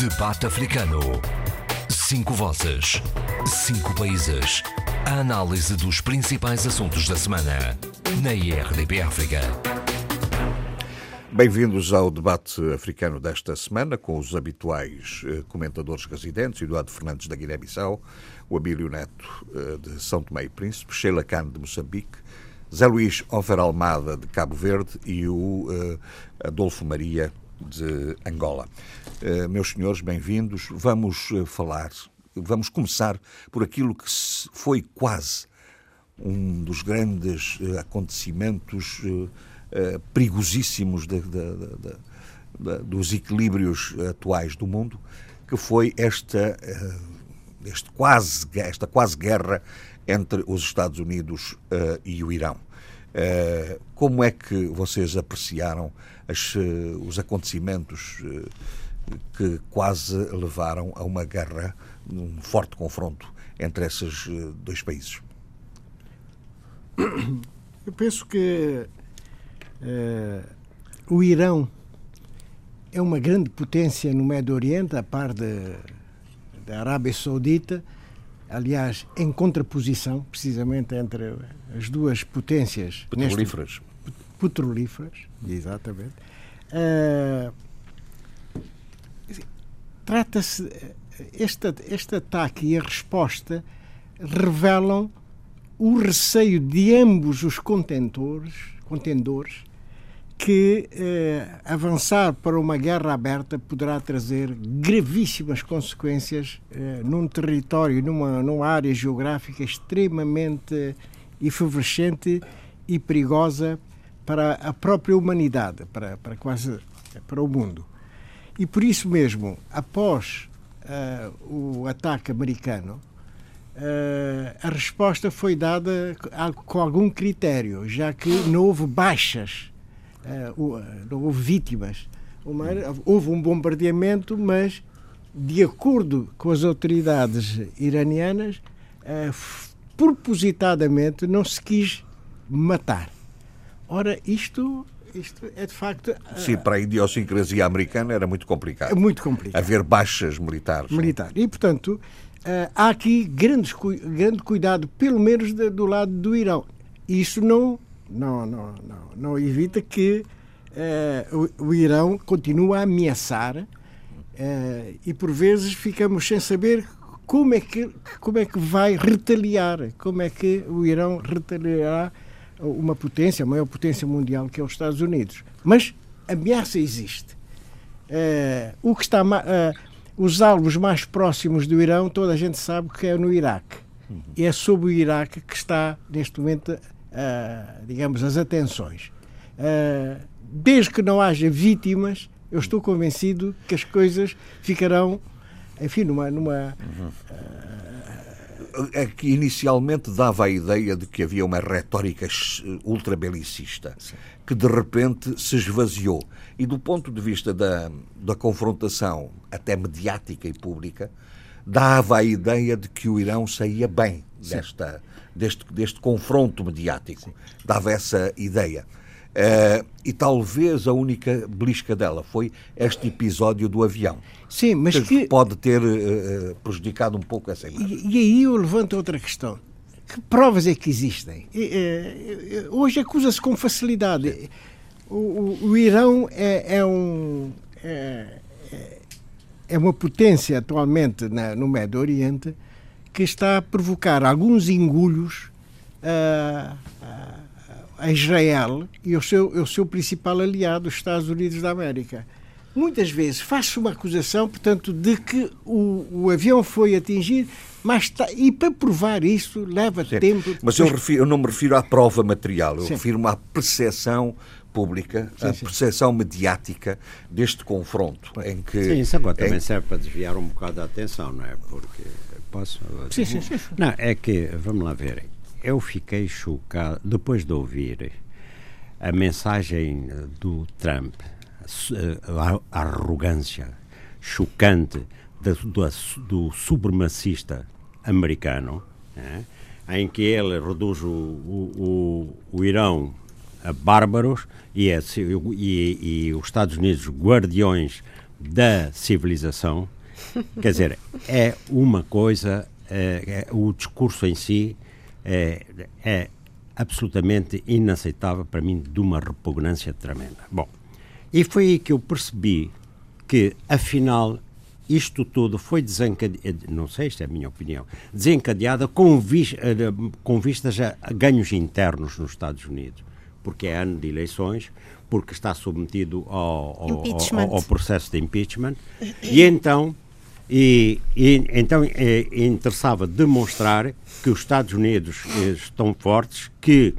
Debate Africano. Cinco vozes. Cinco países. A análise dos principais assuntos da semana. Na IRDP África. Bem-vindos ao debate africano desta semana, com os habituais eh, comentadores residentes, Eduardo Fernandes da Guiné-Bissau, o Abílio Neto eh, de São Tomé e Príncipe, Sheila Khan de Moçambique, Zé Luís Ofer Almada de Cabo Verde e o eh, Adolfo Maria de Angola. Meus senhores, bem-vindos. Vamos falar, vamos começar por aquilo que foi quase um dos grandes acontecimentos uh, perigosíssimos de, de, de, dos equilíbrios atuais do mundo, que foi esta, este quase, esta quase guerra entre os Estados Unidos e o Irão. Como é que vocês apreciaram as, os acontecimentos que quase levaram a uma guerra, um forte confronto entre esses dois países? Eu penso que Uh, o Irão é uma grande potência no Médio Oriente, a par da Arábia Saudita, aliás, em contraposição, precisamente, entre as duas potências petrolíferas. Neste, petrolíferas, exatamente. Uh, Trata-se. Este, este ataque e a resposta revelam o receio de ambos os contentores, contendores que eh, avançar para uma guerra aberta poderá trazer gravíssimas consequências eh, num território, numa, numa área geográfica extremamente efervescente e perigosa para a própria humanidade, para, para quase para o mundo. E por isso mesmo, após uh, o ataque americano, uh, a resposta foi dada com algum critério, já que não houve baixas não houve vítimas. Uma, houve um bombardeamento, mas de acordo com as autoridades iranianas, uh, propositadamente não se quis matar. Ora, isto, isto é de facto. Sim, para a idiosincrasia americana era muito complicado. É muito complicado. Haver baixas militares. Militar. E, portanto, há aqui grandes, grande cuidado, pelo menos do lado do Irão. Isso não não, não, não, não evita que uh, o, o, Irão continue a ameaçar uh, e por vezes ficamos sem saber como é que como é que vai retaliar, como é que o Irão retaliará uma potência, a maior potência mundial que é os Estados Unidos. Mas a ameaça existe. Uh, o que está os alvos mais próximos do Irão, toda a gente sabe que é no Iraque. Uhum. E é sobre o Iraque que está neste momento uh, digamos, as atenções. Uh, desde que não haja vítimas, eu estou convencido que as coisas ficarão, enfim, numa. numa uh, é que inicialmente dava a ideia de que havia uma retórica ultrabelicista que de repente se esvaziou. E do ponto de vista da, da confrontação, até mediática e pública, dava a ideia de que o Irão saía bem desta, deste, deste confronto mediático. Sim. Dava essa ideia. Uh, e talvez a única belisca dela foi este episódio do avião. Sim, mas que, que... pode ter uh, prejudicado um pouco essa imagem. E, e, aí eu levanto outra questão. Que provas é que existem? E, uh, hoje acusa-se com facilidade. O, o, o, Irão é, é um é, é, uma potência atualmente na, no Médio Oriente que está a provocar alguns engulhos a, a Israel e o seu, o seu principal aliado, os Estados Unidos da América. Muitas vezes faz-se uma acusação, portanto, de que o, o avião foi atingido, mas está, e para provar isso leva Sim. tempo. Mas eu, refiro, eu, não me refiro à prova material, eu refiro-me à percepção pública, sim, a percepção mediática deste confronto em que... Sim, isso agora também serve para desviar um bocado a atenção, não é? Porque Posso? Sim, sim, sim. Não, é que, vamos lá ver, eu fiquei chocado, depois de ouvir a mensagem do Trump, a, arrogância chocante do, do, supremacista americano, né, em que ele reduz o, o, o Irão a bárbaros e, é, e, e, os Estados Unidos guardiões da civilização, quer dizer, é uma coisa, é, é, o discurso em si é, é absolutamente inaceitável para mim, de uma repugnância tremenda. Bom, e foi aí que eu percebi que, afinal, isto tudo foi desencadeado, não sei, isto é a minha opinião, desencadeada com, vis, eh, com vistas a ganhos internos nos Estados Unidos, porque é ano de eleições, porque está submetido ao, ao, ao, ao processo de impeachment, e então, e, e então é, interessava demonstrar que os Estados Unidos eh, estão fortes, que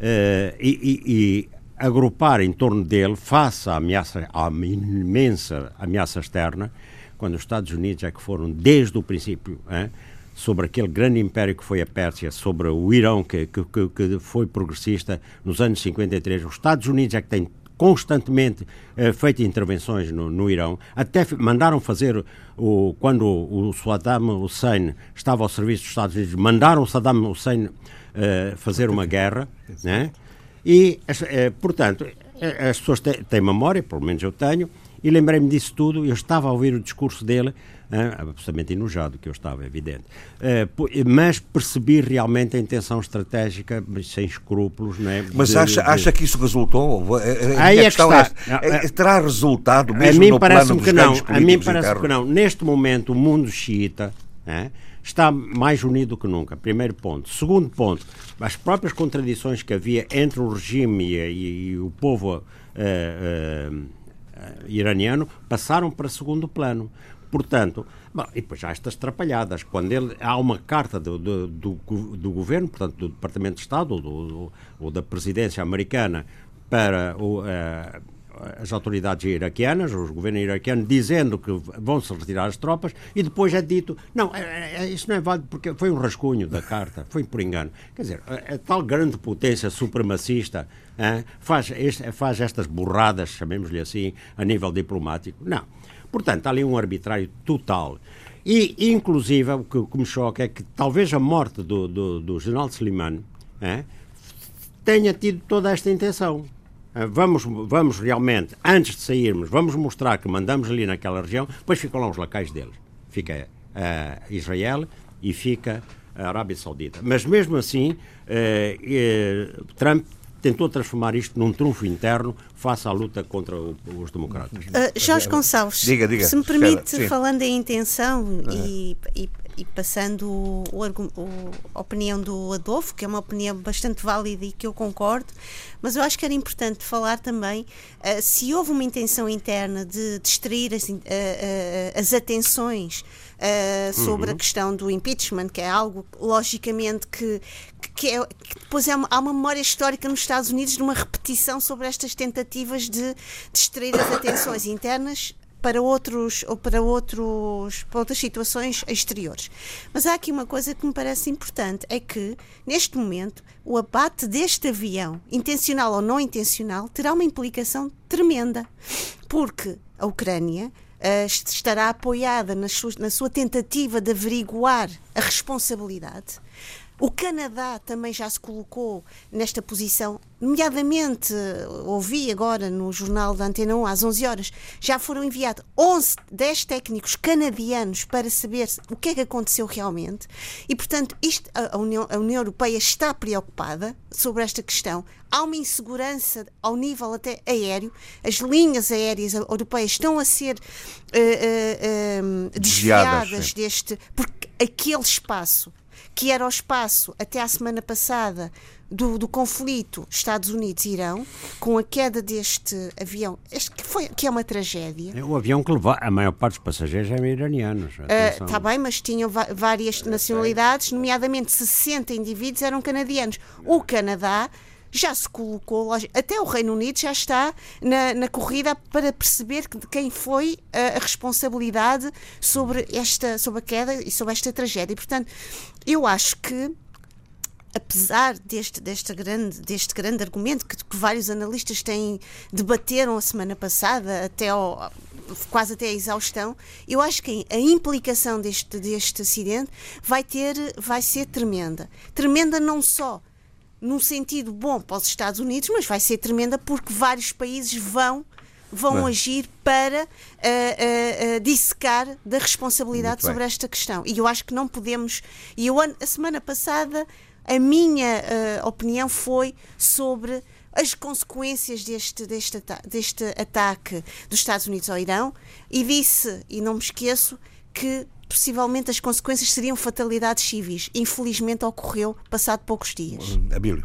uh, e, e, agrupar em torno dele face à ameaça, à imensa ameaça externa, quando os Estados Unidos é que foram desde o princípio hein, sobre aquele grande império que foi a Pérsia, sobre o Irão que, que, que foi progressista nos anos 53, os Estados Unidos é que têm constantemente eh, feito intervenções no, no, Irão, até mandaram fazer, o, quando o, Saddam Hussein estava ao serviço dos Estados Unidos, mandaram Saddam Hussein eh, fazer uma guerra, né? e, eh, portanto, eh, as pessoas têm, têm memória, pelo menos eu tenho, e lembrei-me disso tudo. Eu estava a ouvir o discurso dele, absolutamente enojado que eu estava, é evidente, uh, mas percebi realmente a intenção estratégica, sem escrúpulos. Não é, mas de, acha, de... acha que isso resultou? A, Aí é que está. É, é, terá resultado mesmo a mim no plano que não. A mim parece que não. Neste momento, o mundo xiita. É, está mais unido que nunca. Primeiro ponto. Segundo ponto, as próprias contradições que havia entre o regime e, e o povo uh, uh, iraniano passaram para segundo plano. Portanto, bom, e depois há estas trapalhadas. Quando ele, há uma carta do, do, do, do governo, portanto, do Departamento de Estado ou, do, ou da presidência americana para o, uh, as autoridades iraquianas, os governos iraquianos, dizendo que vão-se retirar as tropas e depois é dito, não, é, é, isso não é válido porque foi um rascunho da carta, foi por engano. Quer dizer, a, a tal grande potência supremacista é, faz, este, faz estas burradas, chamemos-lhe assim, a nível diplomático? Não. Portanto, há ali um arbitrário total. E, inclusive, o que, o que me choca é que talvez a morte do, do, do general Slimani é, tenha tido toda esta intenção ah, vamos, vamos realmente, antes de sairmos, vamos mostrar que mandamos ali naquela região, depois ficam lá os locais deles. Fica uh, Israel e fica a Arábia Saudita. Mas mesmo assim, uh, Trump tentou transformar isto num trunfo interno face à luta contra o, os democratas. Jorge Gonçalves, diga, diga, se me permite, falando em intenção e, e e passando o, o, a opinião do Adolfo, que é uma opinião bastante válida e que eu concordo, mas eu acho que era importante falar também uh, se houve uma intenção interna de distrair as, uh, uh, as atenções sobre uhum. a questão do impeachment, que é algo, logicamente, que, que, é, que depois é uma, há uma memória histórica nos Estados Unidos de uma repetição sobre estas tentativas de distrair as atenções internas para outros ou para outros para outras situações exteriores. Mas há aqui uma coisa que me parece importante é que neste momento o abate deste avião, intencional ou não intencional, terá uma implicação tremenda, porque a Ucrânia uh, estará apoiada na sua, na sua tentativa de averiguar a responsabilidade o Canadá também já se colocou nesta posição, nomeadamente, ouvi agora no jornal da Antena 1 às 11 horas, já foram enviados 11, 10 técnicos canadianos para saber o que é que aconteceu realmente. E, portanto, isto, a, União, a União Europeia está preocupada sobre esta questão. Há uma insegurança ao nível até aéreo. As linhas aéreas europeias estão a ser uh, uh, uh, desviadas deste. porque aquele espaço que era o espaço até à semana passada do, do conflito Estados Unidos-Irão, com a queda deste avião, este, que, foi, que é uma tragédia. É o avião que levou, a maior parte dos passageiros eram iranianos. Está uh, bem, mas tinham várias nacionalidades, nomeadamente 60 indivíduos eram canadianos. O Canadá já se colocou, até o Reino Unido já está na, na corrida para perceber quem foi a, a, responsabilidade sobre esta, sobre a queda e sobre esta tragédia. E, portanto, eu acho que apesar deste, deste, grande, deste grande argumento que, que, vários analistas têm debateram a semana passada até ao, quase até a exaustão, eu acho que a implicação deste, deste acidente vai ter vai ser tremenda. Tremenda não só num sentido bom para os Estados Unidos, mas vai ser tremenda porque vários países vão vão Bem. agir para uh, uh, uh, dissecar da responsabilidade sobre esta questão. E eu acho que não podemos. E eu, a semana passada, a minha opinião foi sobre as consequências deste, deste, deste ataque dos Estados Unidos ao Irão e disse, e não me esqueço, que possivelmente as consequências seriam fatalidades civis. Infelizmente ocorreu passado poucos dias. Abílio.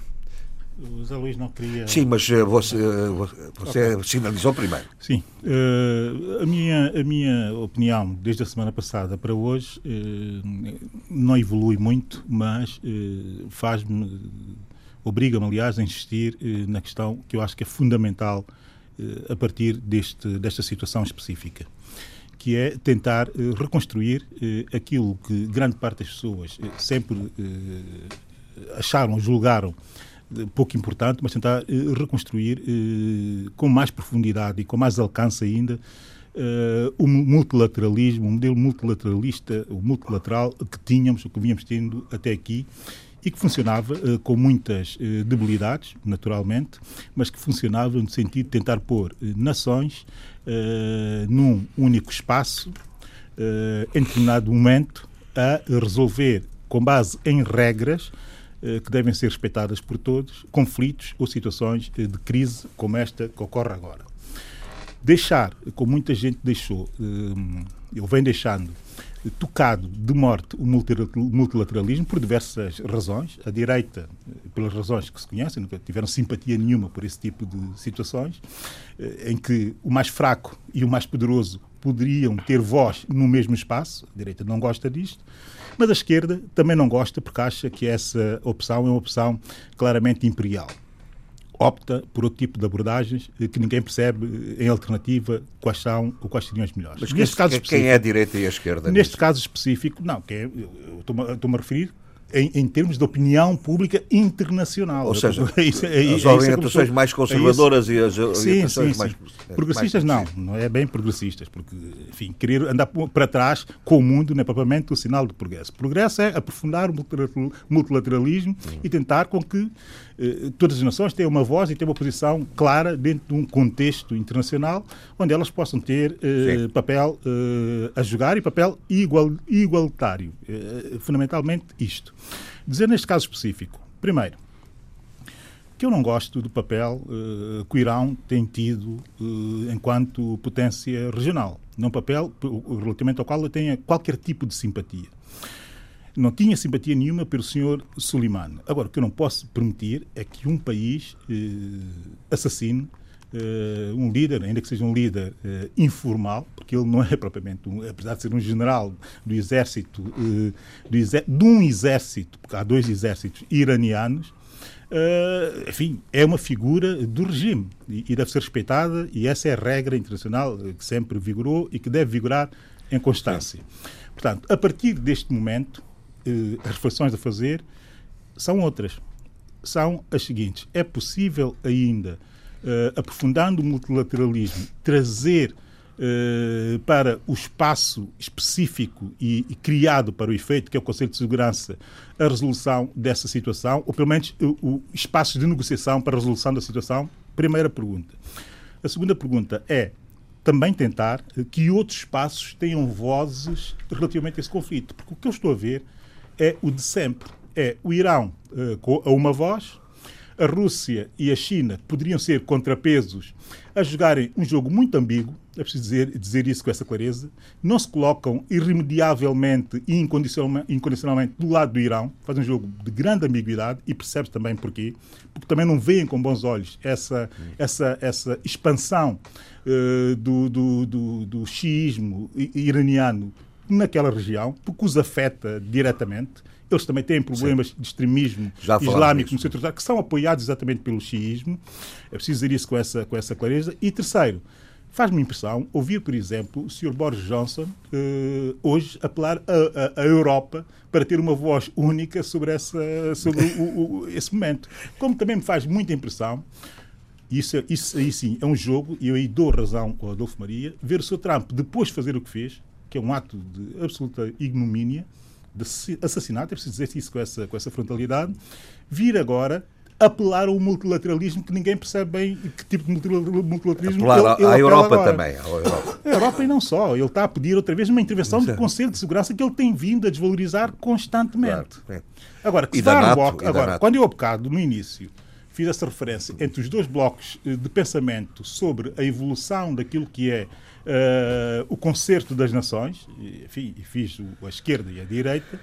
O Zé Luís não queria. Sim, mas eh, você, eh, você sinalizou primeiro. Sim. Eh, a, minha, a minha opinião, desde a semana passada para hoje, não evolui muito, mas faz-me, obriga-me, aliás, a insistir na questão que eu acho que é fundamental a partir deste, desta situação específica, que é tentar eh, reconstruir eh, aquilo que grande parte das pessoas eh, sempre acharam, julgaram pouco importante, mas tentar reconstruir com mais profundidade e com mais alcance ainda eh, o mu- multilateralismo, o modelo multilateralista, o multilateral que tínhamos, o que vínhamos tendo até aqui e que funcionava eh, com muitas eh, debilidades, naturalmente, mas que funcionava no sentido de tentar pôr nações num único espaço, eh, em determinado momento, a resolver, com base em regras eh, que devem ser respeitadas por todos, conflitos ou situações eh, de crise como esta que ocorre agora. Deixar, como muita gente deixou, eh, eu venho deixando, eh, tocado de morte o multilateralismo por diversas razões. A direita, pelas razões que se conhecem, nunca tiveram simpatia nenhuma por esse tipo de situações, eh, em que o mais fraco e o mais poderoso poderiam ter voz no mesmo espaço. A direita não gosta disto. Mas a esquerda também não gosta porque acha que essa opção é uma opção claramente imperial opta por outro tipo de abordagens eh, que ninguém percebe eh, em alternativa quais são ou quais seriam as melhores. Mas Neste quem, caso quem é a direita e a esquerda? neste nisso? caso específico, não, que é, estou-me a referir em, em termos de opinião pública internacional. Ou seja, É isso- é- é isso as que eu orientações mais é conservadoras e as Sim, orientações sim, mais. sim. Progressistas mais não, não é bem progressistas, porque, enfim, querer andar para trás com o mundo não é propriamente o sinal de progresso. Progresso é aprofundar o multilateral- multilateralismo e tentar com que todas as nações tenham uma voz e tenham uma posição clara dentro de um contexto internacional onde elas possam ter eh, papel eh, a jogar e papel igual, igualitário. Eh, fundamentalmente isto. Dizer neste caso específico, primeiro, que eu não gosto do papel eh, que o Irão tem tido eh, enquanto potência regional. Não papel relativamente ao qual eu tenha qualquer tipo de simpatia. Não tinha simpatia nenhuma pelo senhor Soleimani. Agora, o que eu não posso permitir é que um país eh, assassine eh, um líder, ainda que seja um líder eh, informal, porque ele não é propriamente, um, apesar de ser um general do exército, eh, do de um exército, porque há dois exércitos iranianos, eh, enfim, é uma figura do regime e, e deve ser respeitada, e essa é a regra internacional eh, que sempre vigorou e que deve vigorar em constância. Portanto, a partir deste momento, as reflexões a fazer são outras. São as seguintes: é possível ainda, eh, aprofundando o multilateralismo, trazer eh, para o espaço específico e, e criado para o efeito, que é o Conselho de Segurança, a resolução dessa situação, ou pelo menos o, o espaço de negociação para a resolução da situação? Primeira pergunta. A segunda pergunta é também tentar eh, que outros espaços tenham vozes relativamente a esse conflito. Porque o que eu estou a ver é o de sempre. É o Irão com a uma voz, a Rússia e a China poderiam ser contrapesos a jogarem um jogo muito ambíguo, é preciso dizer, dizer isso com essa clareza, não se colocam irremediavelmente e incondicionalmente, incondicionalmente do lado do Irão, fazem um jogo de grande ambiguidade e percebe também porquê, porque também não veem com bons olhos essa, essa, essa expansão eh, do, do, do, do xiismo i- iraniano naquela região, porque os afeta diretamente. Eles também têm problemas de extremismo islâmico disso. no centro da- que são apoiados exatamente pelo xiismo. É preciso dizer isso com essa, com essa clareza. E terceiro, faz-me impressão ouvir, por exemplo, o Sr. Boris Johnson eh, hoje apelar a Europa para ter uma voz única sobre, essa, sobre o- o- esse momento. Como também me faz muita impressão isso, é- isso aí sim é um jogo, e eu aí dou razão ao Adolfo Maria, ver o Sr. Trump depois de fazer o que fez, que é um ato de absoluta ignomínia, de assi- assassinato, é preciso dizer isso com essa, com essa frontalidade, vir agora apelar ao multilateralismo que ninguém percebe bem que tipo de multilateralismo apelar ele, ele à Europa agora. também. À Europa. A Europa e não só. Ele está a pedir outra vez uma intervenção do Conselho de Segurança que ele tem vindo a desvalorizar constantemente. Claro. Agora, que E um NATO, bloco. Agora, quando eu há bocado, no início, fiz essa referência entre os dois blocos eh, de pensamento sobre a evolução daquilo que é eh, o concerto das nações, e, enfim, e fiz o- a esquerda e a direita,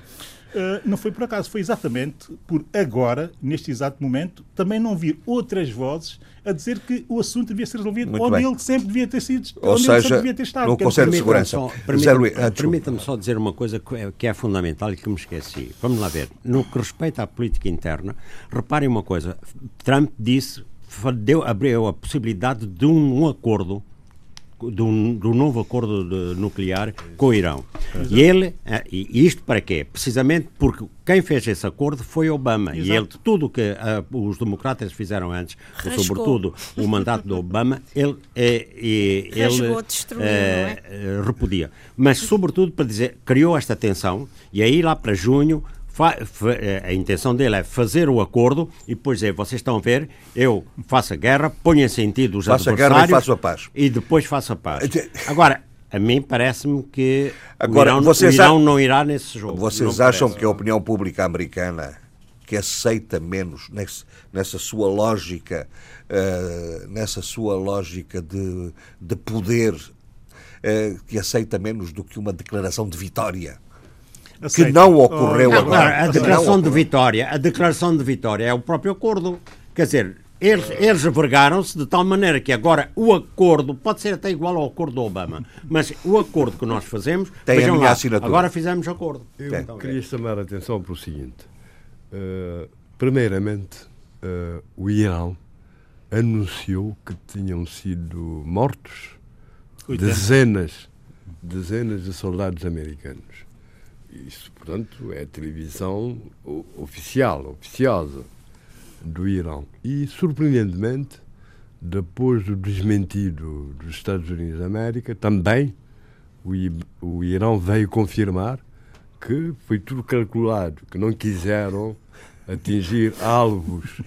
eh, não foi por acaso, foi exatamente por agora, neste exato momento, também não vir outras vozes a dizer que o assunto devia ser resolvido Muito onde bem. ele sempre devia ter sido, Ou onde ele seja, sempre devia ter estado. no Conselho de Permita-me Segurança. Só- permita-me- ah. Permita-me só dizer uma coisa que é, que é fundamental e que me esqueci. Vamos lá ver. No que respeita à política interna, reparem uma coisa. Trump disse, deu, abriu a possibilidade de um, um acordo de um, de um novo acordo de- nuclear com o Irão. E ele, eh, e isto para quê? Precisamente porque quem fez esse acordo foi Obama. E ele, tudo o que eh, os democratas fizeram antes, Rasgou. sobretudo o mandato de Obama, ele, eh, eh, ele destruiu, não é? repudia. Mas, sobretudo, para dizer, criou esta tensão e aí lá para junho a intenção dele é fazer o acordo e depois dizer, vocês estão a ver, eu faço a guerra, ponho em sentido os Faço a guerra e adversários faço a paz. e depois faço a paz. Agora, a mim parece-me que Agora, o Irão, vocês o Irão a- não irá nesse jogo. Vocês acham parece. que a opinião pública americana que aceita menos nesse- nessa sua lógica, eh, nessa sua lógica de, de poder, eh, que aceita menos do que uma declaração de vitória? Que não ocorreu Não, agora. a declaração de vitória, a declaração de vitória é o próprio acordo. Quer dizer, eles, eles vergaram-se de tal maneira que agora o acordo pode ser até igual ao acordo do Obama, mas o acordo que nós fazemos, Tem a minha lá, assinatura. agora fizemos acordo. Eu É. queria chamar a atenção para o seguinte. Uh, primeiramente, uh, o Irão anunciou que tinham sido mortos 80. dezenas, dezenas de soldados americanos. Isso, portanto, é a televisão oficial, oficiosa do Irão. E, surpreendentemente, depois do desmentido dos Estados Unidos da América, também o, I- o Irão veio confirmar que foi tudo calculado, que não quiseram atingir alvos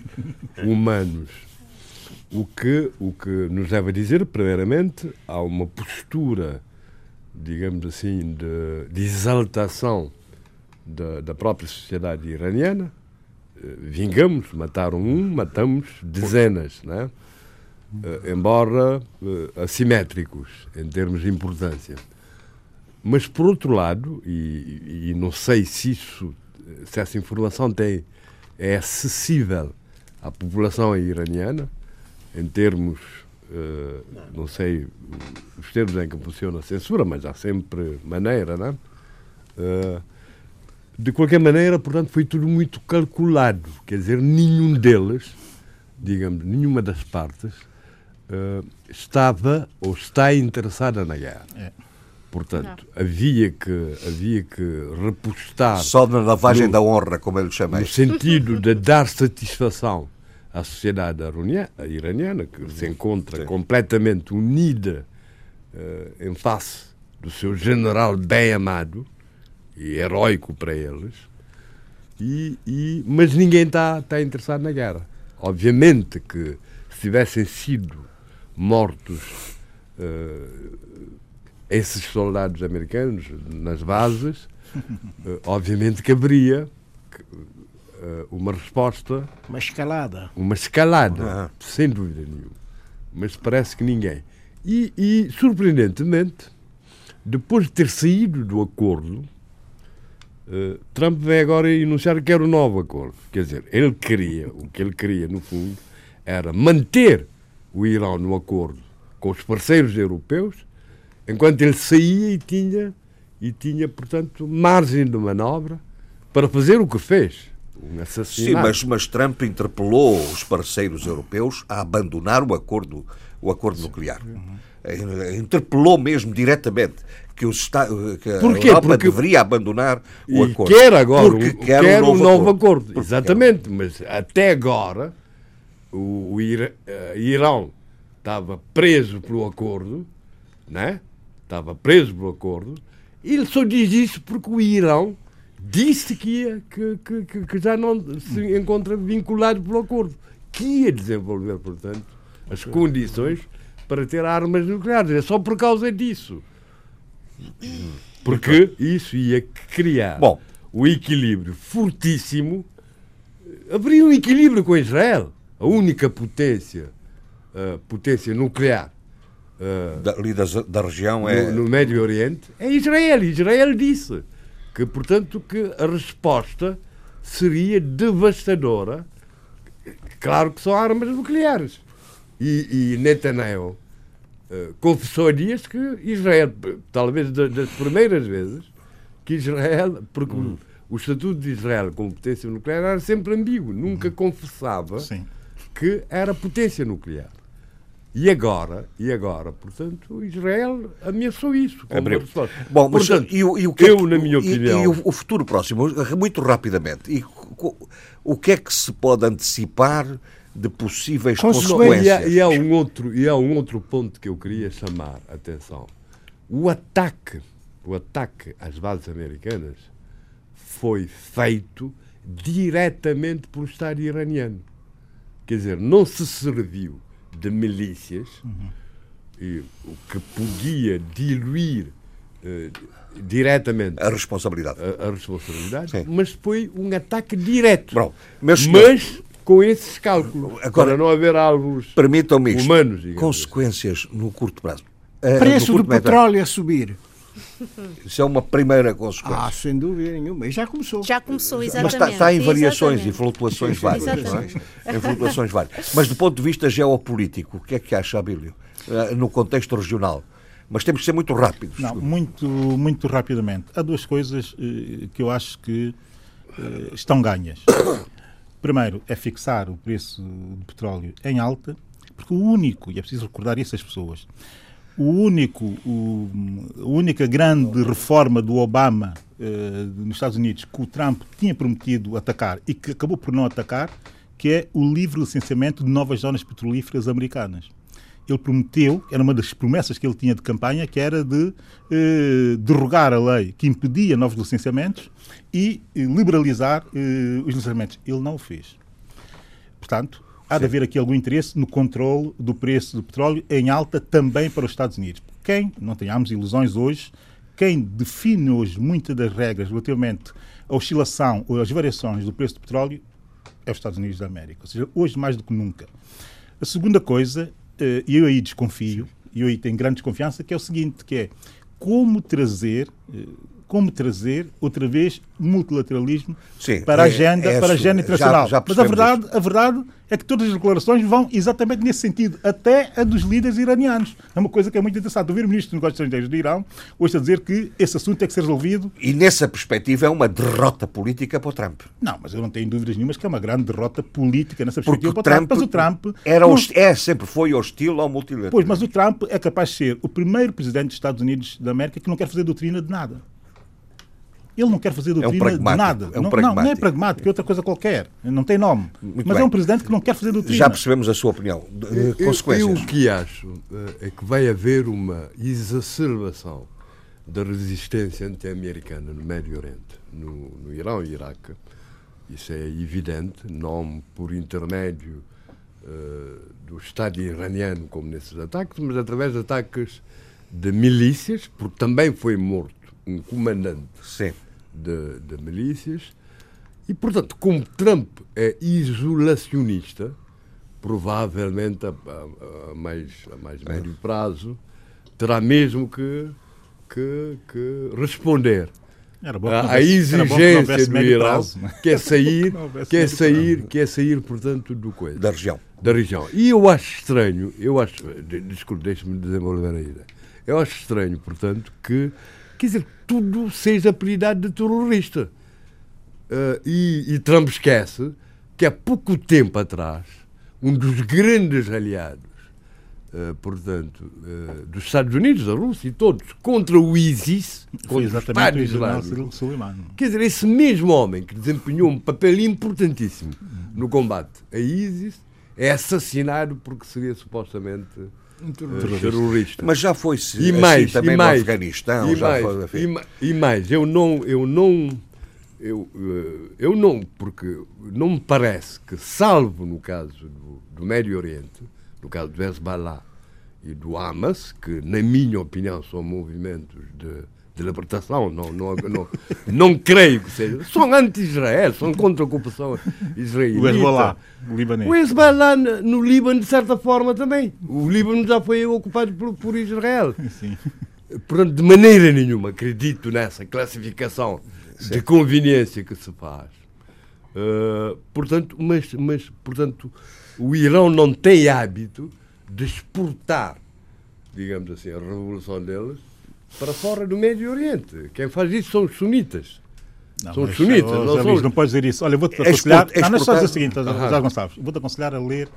humanos. O que, o que nos deve a dizer, primeiramente, há uma postura, digamos assim, de, de exaltação da, da própria sociedade iraniana. Eh, Vingamos, mataram um, matamos dezenas, é? Eh, embora eh, assimétricos em termos de importância. Mas, por outro lado, e, e não sei se, isso, se essa informação tem, é acessível à população iraniana, em termos, eh, não sei os termos em que funciona a censura, mas há sempre maneira, não é? Eh, de qualquer maneira, portanto, foi tudo muito calculado. Quer dizer, nenhum deles, digamos, nenhuma das partes, eh, estava ou está interessada na guerra. É. Portanto, havia que, havia que repostar Só na lavagem No- da honra, como eu lhe chamei. no sentido de dar satisfação à sociedade iraniana, que se encontra Sim. completamente unida eh, em face do seu general bem amado e heróico para eles, e, e- mas ninguém está está interessado na guerra. Obviamente que se tivessem sido mortos eh, esses soldados americanos nas bases, eh, obviamente que haveria uma resposta, Uma escalada. uma escalada, Ah. sem dúvida nenhuma. Mas parece que ninguém. E, e, surpreendentemente, depois de ter saído do acordo, eh, Trump vem agora enunciar que quer um novo acordo. Quer dizer, ele queria, o que ele queria, no fundo, era manter o Irão no acordo com os parceiros europeus, enquanto ele saía e tinha, e tinha portanto, margem de manobra para fazer o que fez. Um Sim, assassinato. mas, mas Trump interpelou os parceiros europeus a abandonar o acordo, o acordo nuclear. Eh, Interpelou mesmo diretamente que, os Esta- que a Porquê? Europa Porque- deveria abandonar o E acordo. quer agora Porque um, quer quer um novo acordo. Porque Exatamente, mas até agora o, o Ira- eh, Irão estava preso pelo acordo, né? estava preso pelo acordo, e ele só diz isso porque o Irão disse que, ia, que, que, que já não se encontra vinculado pelo acordo, que ia desenvolver, portanto, as condições para ter armas nucleares. É só por causa disso. Porque isso ia criar Bom. o equilíbrio fortíssimo. Haveria um equilíbrio com Israel, a única potência, uh, potência nuclear uh, Da, ali da, da região é. no, no Médio Oriente é Israel. Israel disse que, portanto, que a resposta seria devastadora. Claro que são armas nucleares. E, e Netanyahu eh, confessou dias que Israel, talvez da- das primeiras vezes, que Israel, porque o- o estatuto de Israel como potência nuclear era sempre ambíguo, nunca confessava Sim. que era potência nuclear. E agora, e agora, portanto, Israel ameçou isso. Bom, mas portanto, e, o- e o que é eu, que- na minha e- opinião, E, o, o futuro próximo, muito rapidamente. E o que é que se pode antecipar de possíveis Consequências. e, há, e há um outro, e há um outro ponto que eu queria chamar a atenção. O ataque, o ataque às bases americanas foi feito diretamente pelo Estado iraniano. Quer dizer, não se serviu de milícias, e, o que podia diluir eh, diretamente A responsabilidade. a, a responsabilidade, Sim. mas foi um ataque direto. Meus senhores- mas com esses cálculos, Agora- para não haver alvos Permitam-me isto. humanos, digamos Consequências no curto prazo. Eh, Preço do petróleo a subir. Isso é uma primeira consequência. Ah, sem dúvida nenhuma. E já começou. Já começou, Mas exatamente. está, está em variações exatamente. e flutuações várias. não é? Em flutuações várias. Mas do ponto de vista geopolítico, o que é que acha, Abílio? Eh, No contexto regional. Mas temos que ser muito rápidos. Não, muito, muito rapidamente. Há duas coisas eh, que eu acho que eh, estão ganhas. Primeiro, é fixar o preço do petróleo em alta, porque o único, e é preciso recordar isso às pessoas, o único, o, a única grande reforma do Obama eh, nos Estados Unidos que o Trump tinha prometido atacar e que acabou por não atacar, que é o livre licenciamento de novas zonas petrolíferas americanas ele prometeu, era uma das promessas que ele tinha de campanha, que era de eh, derrogar a lei que impedia novos licenciamentos e eh, liberalizar eh, os licenciamentos. Ele não o fez. Portanto, há de haver aqui algum interesse no controle do preço do petróleo em alta também para os Estados Unidos. Quem, não tenhamos ilusões hoje, quem define hoje muitas das regras relativamente à oscilação ou às variações do preço do petróleo é os Estados Unidos da América. Ou seja, hoje mais do que nunca. A segunda coisa, eh, e eu aí desconfio, e eu aí tenho grande desconfiança, que é o seguinte, que é como trazer, eh, como trazer outra vez multilateralismo Sim, para a é- agenda, é para a agenda Já- internacional. já Mas a verdade, a verdade é que todas as declarações vão exatamente nesse sentido, até a dos líderes iranianos. É uma coisa que é muito interessante. Ouvir o ministro dos Negócios Estrangeiros de Irão hoje a dizer que esse assunto tem que ser resolvido E nessa perspectiva é uma derrota política para o Trump. não, mas eu não tenho dúvidas nenhumas que é uma grande derrota política nessa Porque perspectiva o para o Trump, Trump. Mas o Trump. era não- é, sempre foi hostil ao multilateralismo. Pois, mas o Trump é capaz de ser o primeiro presidente dos Estados Unidos da América que não quer fazer doutrina de nada. Ele não quer fazer doutrina de pragmático, nada. é um não, não, não é pragmático. é outra coisa qualquer. Não tem nome. Muito mas bem. é um presidente que não quer fazer doutrina. Já percebemos a sua opinião. De- de Eu- consequências. Eu, o que acho eh, é que vai haver uma exacerbação da resistência anti-americana no Médio Oriente, no, no Irão e Iraque. Isso é evidente, não por intermédio eh, do Estado iraniano, como nesses ataques, mas através de ataques de milícias, porque também foi morto um comandante Sim. de, de milícias. E, portanto, como Trump é isolacionista, provavelmente a, a- a mais, a mais médio prazo, terá mesmo que, que, que responder Era bom não exigência do Irão, né? que é sair, Não houvesse que é sair, prazo. que é sair, portanto, do coisa Da região. da região. E eu acho estranho, eu acho, de- desculpe, deixe-me desenvolver a ideia. Eu acho estranho, portanto, que, quer dizer, tudo seja apelidado de terrorista. Ah, e, e Trump esquece que há pouco tempo atrás, um dos grandes aliados, ah, portanto, ah, dos Estados Unidos, da Rússia e todos, contra o ISIS, Foi contra o exatamente Estado Islâmico. Quer dizer, esse mesmo homem que desempenhou um papel importantíssimo no combate a ISIS é assassinado porque seria supostamente eh, terrorista. Mas já foi E mais, assim também e mais, no Afeganistão. e já mais, foi, enfim. e e mais, eu não, eu não, eu, eh, eu não, porque não me parece que, salvo no caso do, do Médio Oriente, no caso do Hezbollah e do Hamas, que, na minha opinião, são movimentos de, de libertação, não, não, não, não creio que seja. São anti-Israel, são contra a ocupação israelita. O Hezbollah, o libanês. O Hezbollah no no Líbano, de certa forma, também. O Líbano já foi ocupado por, por Israel. Sim. Portanto, de maneira nenhuma acredito nessa classificação de conveniência que se faz. Uh, portanto, mas, mas, portanto, o Irão não tem hábito de exportar, digamos assim, a revolução deles para fora do Médio Oriente. Quem faz isso são os sunitas. Não, São mas, sunitas, oh, não Zé são os- não podes dizer isso. Olha, vou-te aconselhar. export- não, não é só dizer o exportar- seguinte. José Gonçalves. Vou-te aconselhar a ler.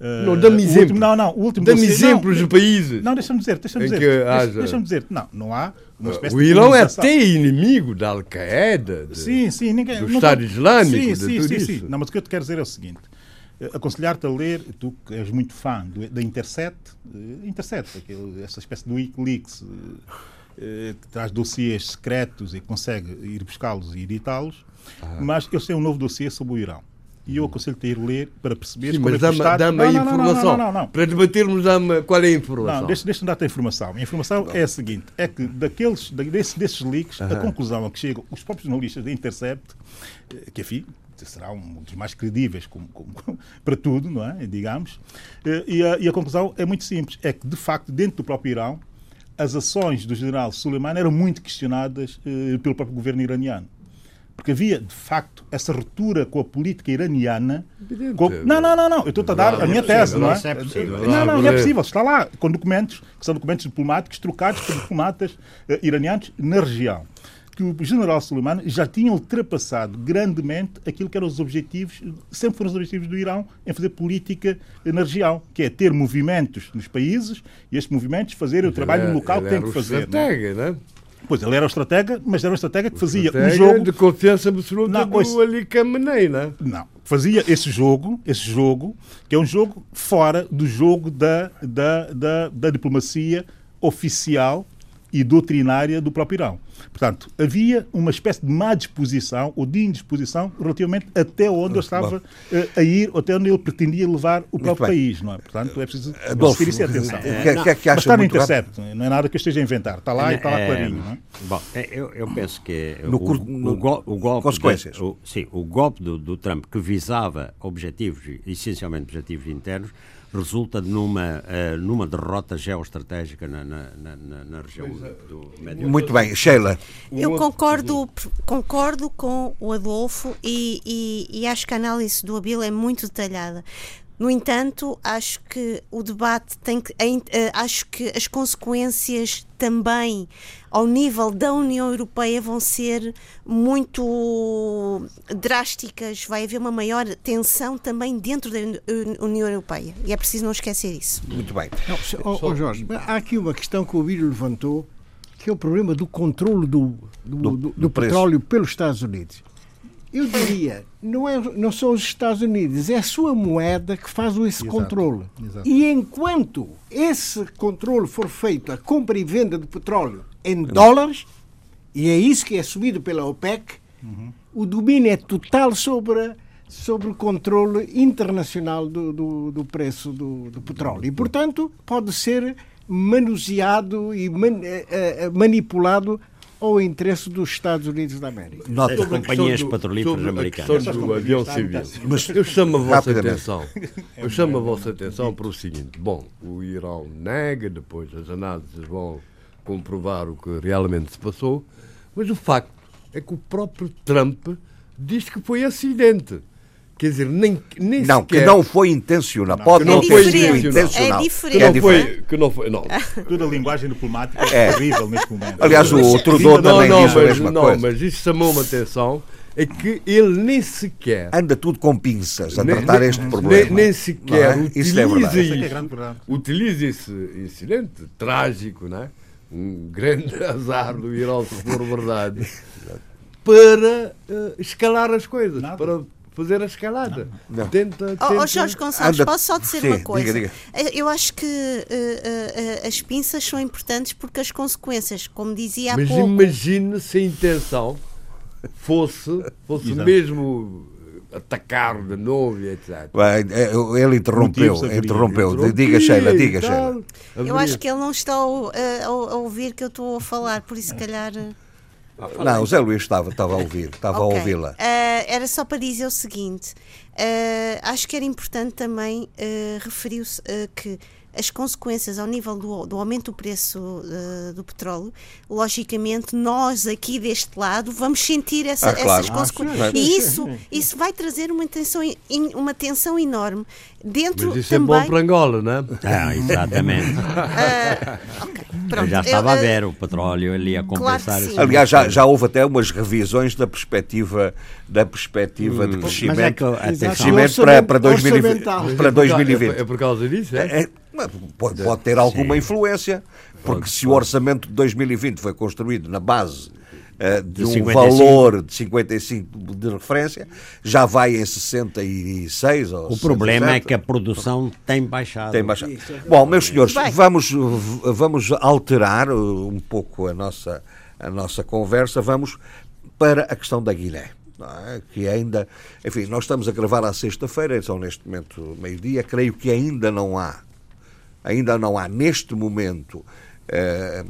eh, Não, dá-me exemplos. último- Não, não, o último Dá-me exemplos não, de países. Não, deixa-me dizer, deixa-me dizer. deixa- Deixa-me dizer. Não, não há uma espécie O Irão é até inimigo da Al-Qaeda. Sim, sim, ninguém. do não Estado tô- Islâmico, Sim, sim, sim, sim. Não, mas o que eu te quero dizer é o seguinte: eh, aconselhar-te a ler, tu que és muito fã do- da Intercept, eh, Intercept, aquele, essa espécie de Wikileaks eh, que traz dossiês secretos e consegue ir buscá-los e editá-los, mas eu sei um novo dossiê sobre o Irão. E eu aconselho-te a ir ler para perceber Sim, como mas é dá-me Não, a informação. Não, não, não. Para debatermos, dá-me qual é a informação. Não, deixa- deixa-me dar-te a informação. A informação é a seguinte: é que daqueles, da- desse- desses leaks, a conclusão a que chegam os próprios jornalistas da Intercept, eh, que enfim, será um dos mais credíveis como- como- para tudo, não é? Digamos, eh, e a, e a conclusão é muito simples: é que de facto, dentro do próprio Irão, as ações do general Soleimani eram muito questionadas eh, pelo próprio governo iraniano. Porque havia, de facto, essa ruptura com a política iraniana. Com- Não, não, não, não. Eu estou a dar a minha tese, não é? É possível. Não, não, não é possível. Está lá, com documentos, que são documentos diplomáticos trocados por diplomatas eh, iranianos na região. Que o general Soleimani já tinha ultrapassado grandemente aquilo que eram os objetivos, sempre foram os objetivos do Irão em fazer política na região, que é ter movimentos nos países e estes movimentos fazerem o trabalho Ele é- local que tem que o fazer. não é? Estratega, né? Pois, ele era o estratega, mas era um estratega que fazia um jogo de confiança absoluta Não, do ouça. Ali Khamenei, né? Não. Fazia esse jogo, esse jogo, que é um jogo fora do jogo da, da, da, da diplomacia oficial e doutrinária do próprio Irão. Portanto, havia uma espécie de má disposição ou de indisposição relativamente até onde ele estava eh, a ir, ou até onde ele pretendia levar o próprio país, não é? Portanto, é preciso Adolfo, referir-se a atenção. o que é- que é que Mas está no muito rápido? Não é nada que eu esteja a inventar. Está lá e está lá É, clarinho, não é? Bom, eu, eu penso que No o, no- o golpe consequências. de- o- sim, o golpe do, do Trump que visava objetivos, essencialmente objetivos internos, resulta numa, eh, numa derrota geoestratégica na, na, na, na- região do Médio Muito bem, Sheila. Eu concordo, concordo com o Adolfo e, e- e acho que a análise do Abel é muito detalhada. No entanto, acho que o debate tem que. em- eh, Acho que as consequências também ao nível da União Europeia vão ser muito drásticas. Vai haver uma maior tensão também dentro da Uni- União Europeia. E é preciso não esquecer isso. Muito bem. Não, se- ó- ó Jorge, há aqui uma questão que o Bílio levantou, que é o problema do controle do, do, Do- do- do petróleo pelos Estados Unidos. Eu diria, não, é, não são os Estados Unidos, é a sua moeda que faz esse Exato, controle. exato. E enquanto esse controle for feito, a compra e venda de petróleo em dólares, e é isso que é assumido pela OPEC, o domínio é total sobre, sobre o controle internacional do, do, do preço do, do petróleo. E, portanto, pode ser manuseado e man- eh, eh, manipulado ao interesse dos Estados Unidos da América. Nota. As companhias do- petrolíferas americanas. questão do avião civil. Mas- eu chamo a vossa atenção. Eu chamo a vossa atenção para o seguinte. Bom, o Irão nega, depois as análises vão comprovar o que realmente se passou, mas o facto é que o próprio Trump diz que foi acidente. Quer dizer, nem, nem Não, que sequer... não foi intencional. Pode que não não É ter foi sido intencional. é que diferente. não, É diferente. foi, que não foi. Não, Toda a linguagem diplomática É. é terrível neste momento. Aliás, o Trudeau também não, não, diz a mas, mesma não coisa. mas isso chamou-me a atenção. É que ele nem sequer Anda tudo com pinças a Nem- tratar nem- este nem- problema. Nem, sequer Não é? Isso é utiliza verdade. Essa é que é a isso. Utiliza esse incidente trágico, né? um grande azar do Irão, se for verdade, para eh, escalar as coisas, Nada. para fazer a escalada. Não. Tenta, Oh, tenta... oh, Jorge Gonçalves, Anda- posso só dizer Sim, uma diga, coisa? diga. Eh, Eu acho que eh, eh, as pinças são importantes porque as consequências, como dizia há Mas pouco. imagine se a intenção fosse, fosse mesmo atacar de novo e etc. Bem, é, ele interrompeu, interrompeu. Diga, Sheila, diga, Sheila. Eu acho que ele não está a ouvir que eu estou a falar, por isso, se calhar. Não, o Zé Luís estava, estava a ouvir, estava a Ok. ouvi-la. Ah, era só para dizer o seguinte: ah, acho que era importante também ah, referir o se- ah, que as consequências ao nível do, do aumento do preço ah, do petróleo, logicamente, nós aqui deste lado vamos sentir essa- Ah, claro. essas Ah, consequências. sim, e sim, isso, sim. isso vai trazer uma tensão, uma tensão enorme dentro Mas isso é também. bom para Angola, não é? Ah, exatamente. Ah, ok, Eu pronto. já estava a Eu, ah, ver o petróleo ali a claro compensar sim. esse- Aliás, já, já houve até umas revisões da perspectiva, da perspectiva de Mas é crescimento, que, atenção, crescimento para, para, 2020, orçamental. para É 2020. por, é por causa disso, é? É, pode, pode ter alguma influência, porque se o orçamento de 2020 foi construído na base eh, de, De um 55. valor de 55 de referência, já vai em 66 ou O problema é 67. que a produção tem baixado. Tem baixado. Bom, meus senhores, Bem. vamos, vamos alterar uh, um pouco a nossa, a nossa conversa. Vamos para a questão da Guiné. não é? Que ainda, enfim, nós estamos a gravar à sexta-feira, são neste momento meio-dia. Creio que ainda não há, ainda não há neste momento, eh,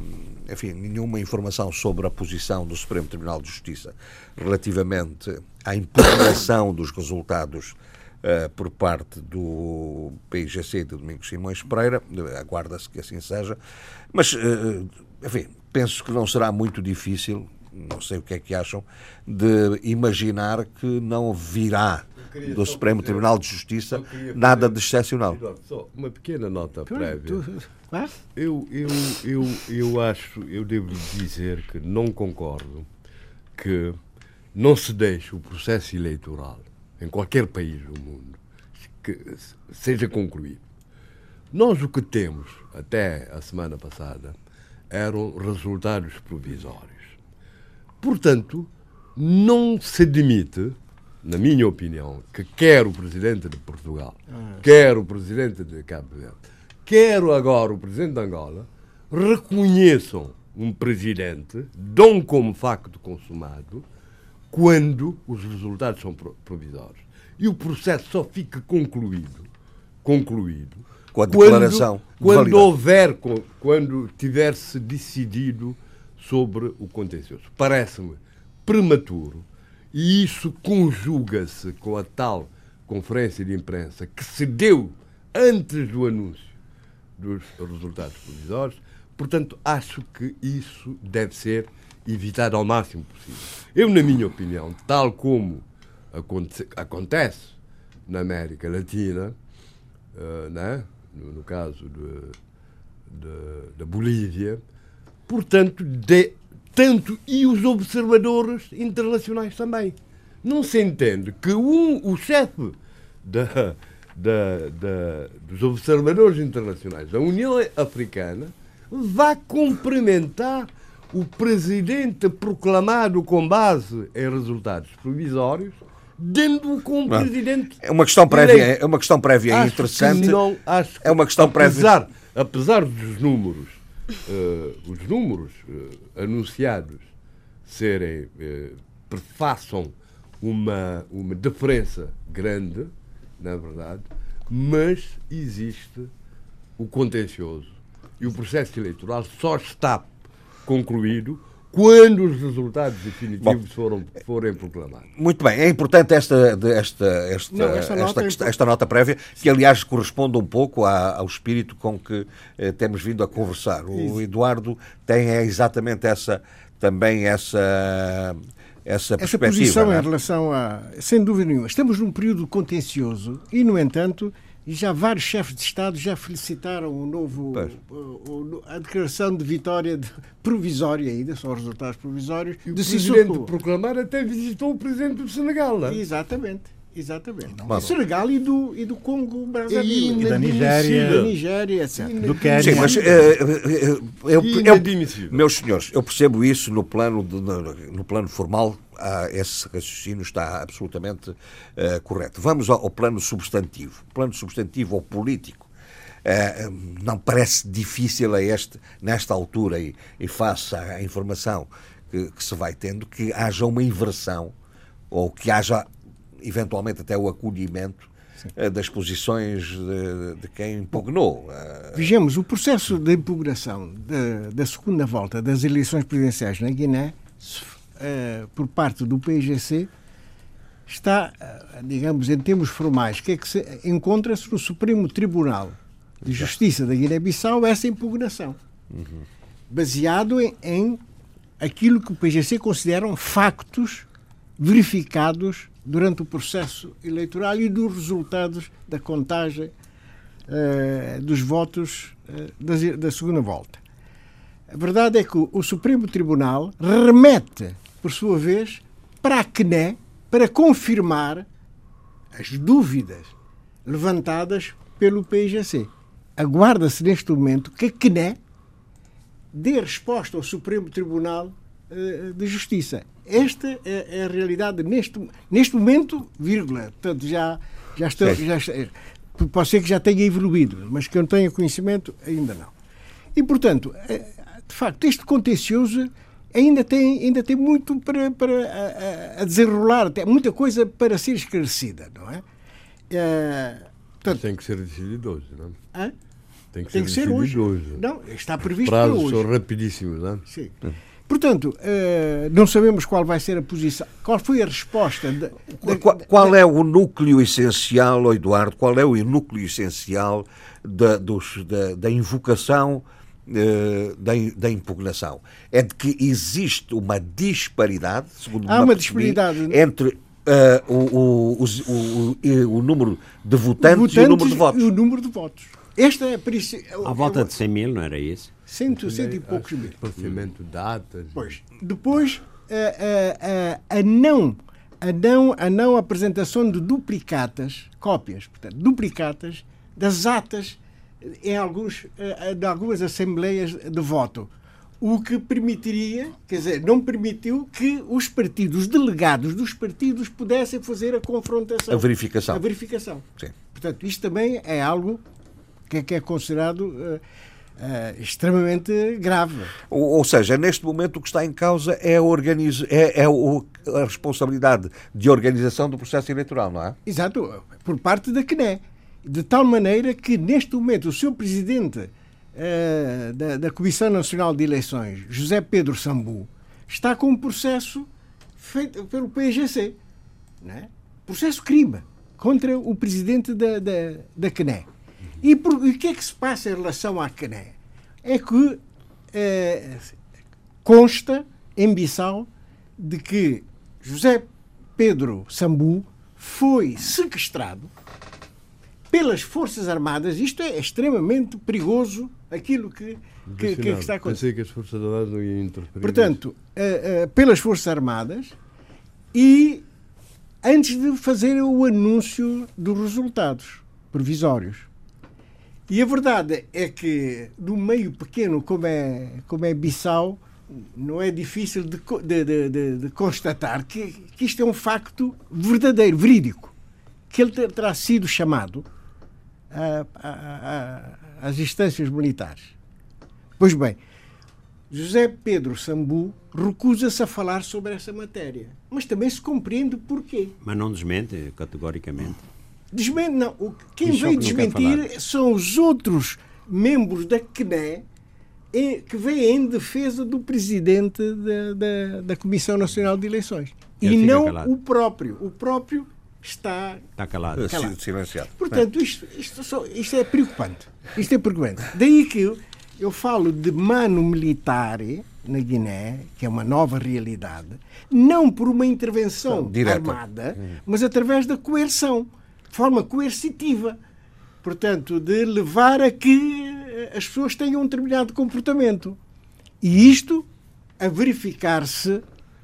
enfim, nenhuma informação sobre a posição do Supremo Tribunal de Justiça relativamente à impugnação dos resultados eh, por parte do PIGC de Domingos Simões Pereira, aguarda-se que assim seja, mas, eh, enfim, penso que não será muito difícil, não sei o que é que acham, de imaginar que não virá do Supremo fazer- Tribunal de Justiça nada de excepcional. Eduardo, Só uma pequena nota prévia. Ah? Eu, eu, eu, eu acho, eu devo dizer que não concordo que não se deixe o processo eleitoral em qualquer país do mundo que seja concluído. Nós o que temos até a semana passada eram resultados provisórios. Portanto, não se admite, na minha opinião, que quer o presidente de Portugal, quer o presidente de Cabo Verde, quer agora o presidente de Angola, reconheçam um presidente, dão como facto consumado, quando os resultados são pro- provisórios. E o processo só fica concluído, concluído Com a declaração de quando, quando houver, quando tiver-se decidido sobre o contencioso. Parece-me prematuro e isso conjuga-se com a tal conferência de imprensa que se deu antes do anúncio dos resultados provisórios. Portanto, acho que isso deve ser evitado ao máximo possível. Eu, na minha opinião, tal como aconte- acontece na América Latina, eh, né? no, no caso da Bolívia, portanto, de- tanto e os observadores internacionais também. Não se entende que um, o chefe da, da- da- dos observadores internacionais da União Africana vá cumprimentar o presidente proclamado com base em resultados provisórios, dando-o como Não. presidente. É uma questão prévia, eleito. é uma questão prévia Acho interessante. que não, acho que É uma questão prévia. apesar, apesar dos números, eh, os números eh, anunciados serem eh, prefaçam uma uma diferença grande, na verdade, mas existe o contencioso e o processo eleitoral só está concluído quando os resultados definitivos foram, forem proclamados. Muito bem, é importante esta, esta, esta, Não, esta esta, nota é questão- impor- esta nota prévia, que aliás corresponde um pouco à- ao espírito com que eh, temos vindo a conversar. O Eduardo tem é, exatamente essa, também essa, essa Essa perspectiva. posição não é? em relação a. Sem dúvida nenhuma. Estamos num período contencioso e, no entanto, já vários chefes de Estado já felicitaram o novo. O- o- a declaração de vitória de- provisória ainda, são resultados provisórios, E o de presidente Sissoko. proclamar até visitou o presidente do Senegal. não é? Exatamente. Exatamente. Do Senegal e do, e do Congo Brazzaville. E da Nigéria. Da Nigéria, etc. Do Quênia. Sim, mas eh, eh, eh, eu, eu, meus senhores, eu percebo isso no plano, de- no, no plano formal, ah, esse raciocínio está absolutamente eh, correto. Vamos ao, ao plano substantivo. Plano substantivo ou político. Eh, não parece difícil a este, nesta altura e, e face à informação que, que se vai tendo, que haja uma inversão ou que haja eventualmente até o acolhimento uh, das posições de, de quem impugnou. Uh, Vejamos, o processo de impugnação da, da segunda volta das eleições presidenciais na Guiné, uh, por parte do PIGC, está, digamos, em termos formais, que é que se encontra-se no Supremo Tribunal de Justiça da Guiné-Bissau essa impugnação, uhum. baseado em, em aquilo que o PGC consideram factos verificados durante o processo eleitoral e dos resultados da contagem uh, dos votos uh, da, da, segunda volta. A verdade é que o, o, Supremo Tribunal remete, por sua vez, para a CNE para confirmar as dúvidas levantadas pelo PIGC. Aguarda-se neste momento que a CNE dê resposta ao Supremo Tribunal uh, de Justiça. Esta é, é, a realidade neste, neste momento, vírgula. Portanto, já, já, estou, já pode ser que já tenha evoluído, mas que eu não tenha conhecimento, ainda não. E, portanto, eh, de facto, este contencioso ainda tem, ainda tem muito para, para a, a desenrolar, tem muita coisa para ser esclarecida, não é? é portanto, tem que ser decidido hoje, não é? Tem que tem ser, que ser hoje. hoje. Não, está previsto Prazos para hoje. são rapidíssimos, não é? Sim. Portanto, uh, não sabemos qual vai ser a posição. Qual foi a resposta? De, de, qual, qual, é o núcleo essencial, Eduardo? Qual é o núcleo essencial da, dos, da, da invocação uh, da, da, impugnação? É de que existe uma disparidade, segundo Há uma disparidade entre Uh, o, o, o, o, número de votantes, votantes, e o número de votos. E o número de votos. Esta é a À volta de 100 mil, não era isso? Cento, cento e poucos mil. De datas. Pois. Depois, a, a, a, não, a, não, a não apresentação de duplicatas, cópias, portanto, duplicatas das atas em alguns, de algumas assembleias de voto. O que permitiria, quer dizer, não permitiu que os partidos, os delegados dos partidos pudessem fazer a confrontação. A verificação. A verificação. Sim. Portanto, isto também é algo que é, que é considerado uh, uh, extremamente grave. Ou, ou, seja, neste momento o que está em causa é a, organiz... é, é o, a responsabilidade de organização do processo eleitoral, não é? Exato, por parte da CNE. De tal maneira que, neste momento, o seu presidente uh, da, da Comissão Nacional de Eleições, José Pedro Sambu, está com um processo feito pelo PGC. Né? Processo crime contra o presidente da, da, da CNE. E por, o que é que se passa em relação à CNE? É que é, consta em Bissau de que José Pedro Sambu foi sequestrado pelas Forças Armadas. Isto é extremamente perigoso, aquilo que, que, que está acontecendo. Pensei que as Forças Armadas não iam interferir. Portanto, uh, uh, pelas Forças Armadas e antes de fazer o anúncio dos resultados provisórios. E a verdade é que, num meio pequeno como é, como é Bissau, não é difícil de, de, de, de constatar que, que, isto é um facto verdadeiro, verídico. Que ele terá sido chamado às instâncias militares. Pois bem, José Pedro Sambu recusa-se a falar sobre essa matéria. Mas também se compreende porquê. Mas não desmente categoricamente. Desmente, não. O, quem veio desmentir são os outros membros da CNE que vêm em defesa do presidente da, da, da Comissão Nacional de Eleições. Ele e não calado. o próprio. O próprio está, está calado. calado. Silenciado. Portanto, isto, isto, só, isto é preocupante. Isto é preocupante. Daí que eu, eu falo de mano militar na Guiné, que é uma nova realidade, não por uma intervenção armada, mas através da coerção forma coercitiva. Portanto, de levar a que as pessoas tenham um determinado comportamento. E isto, a verificar-se,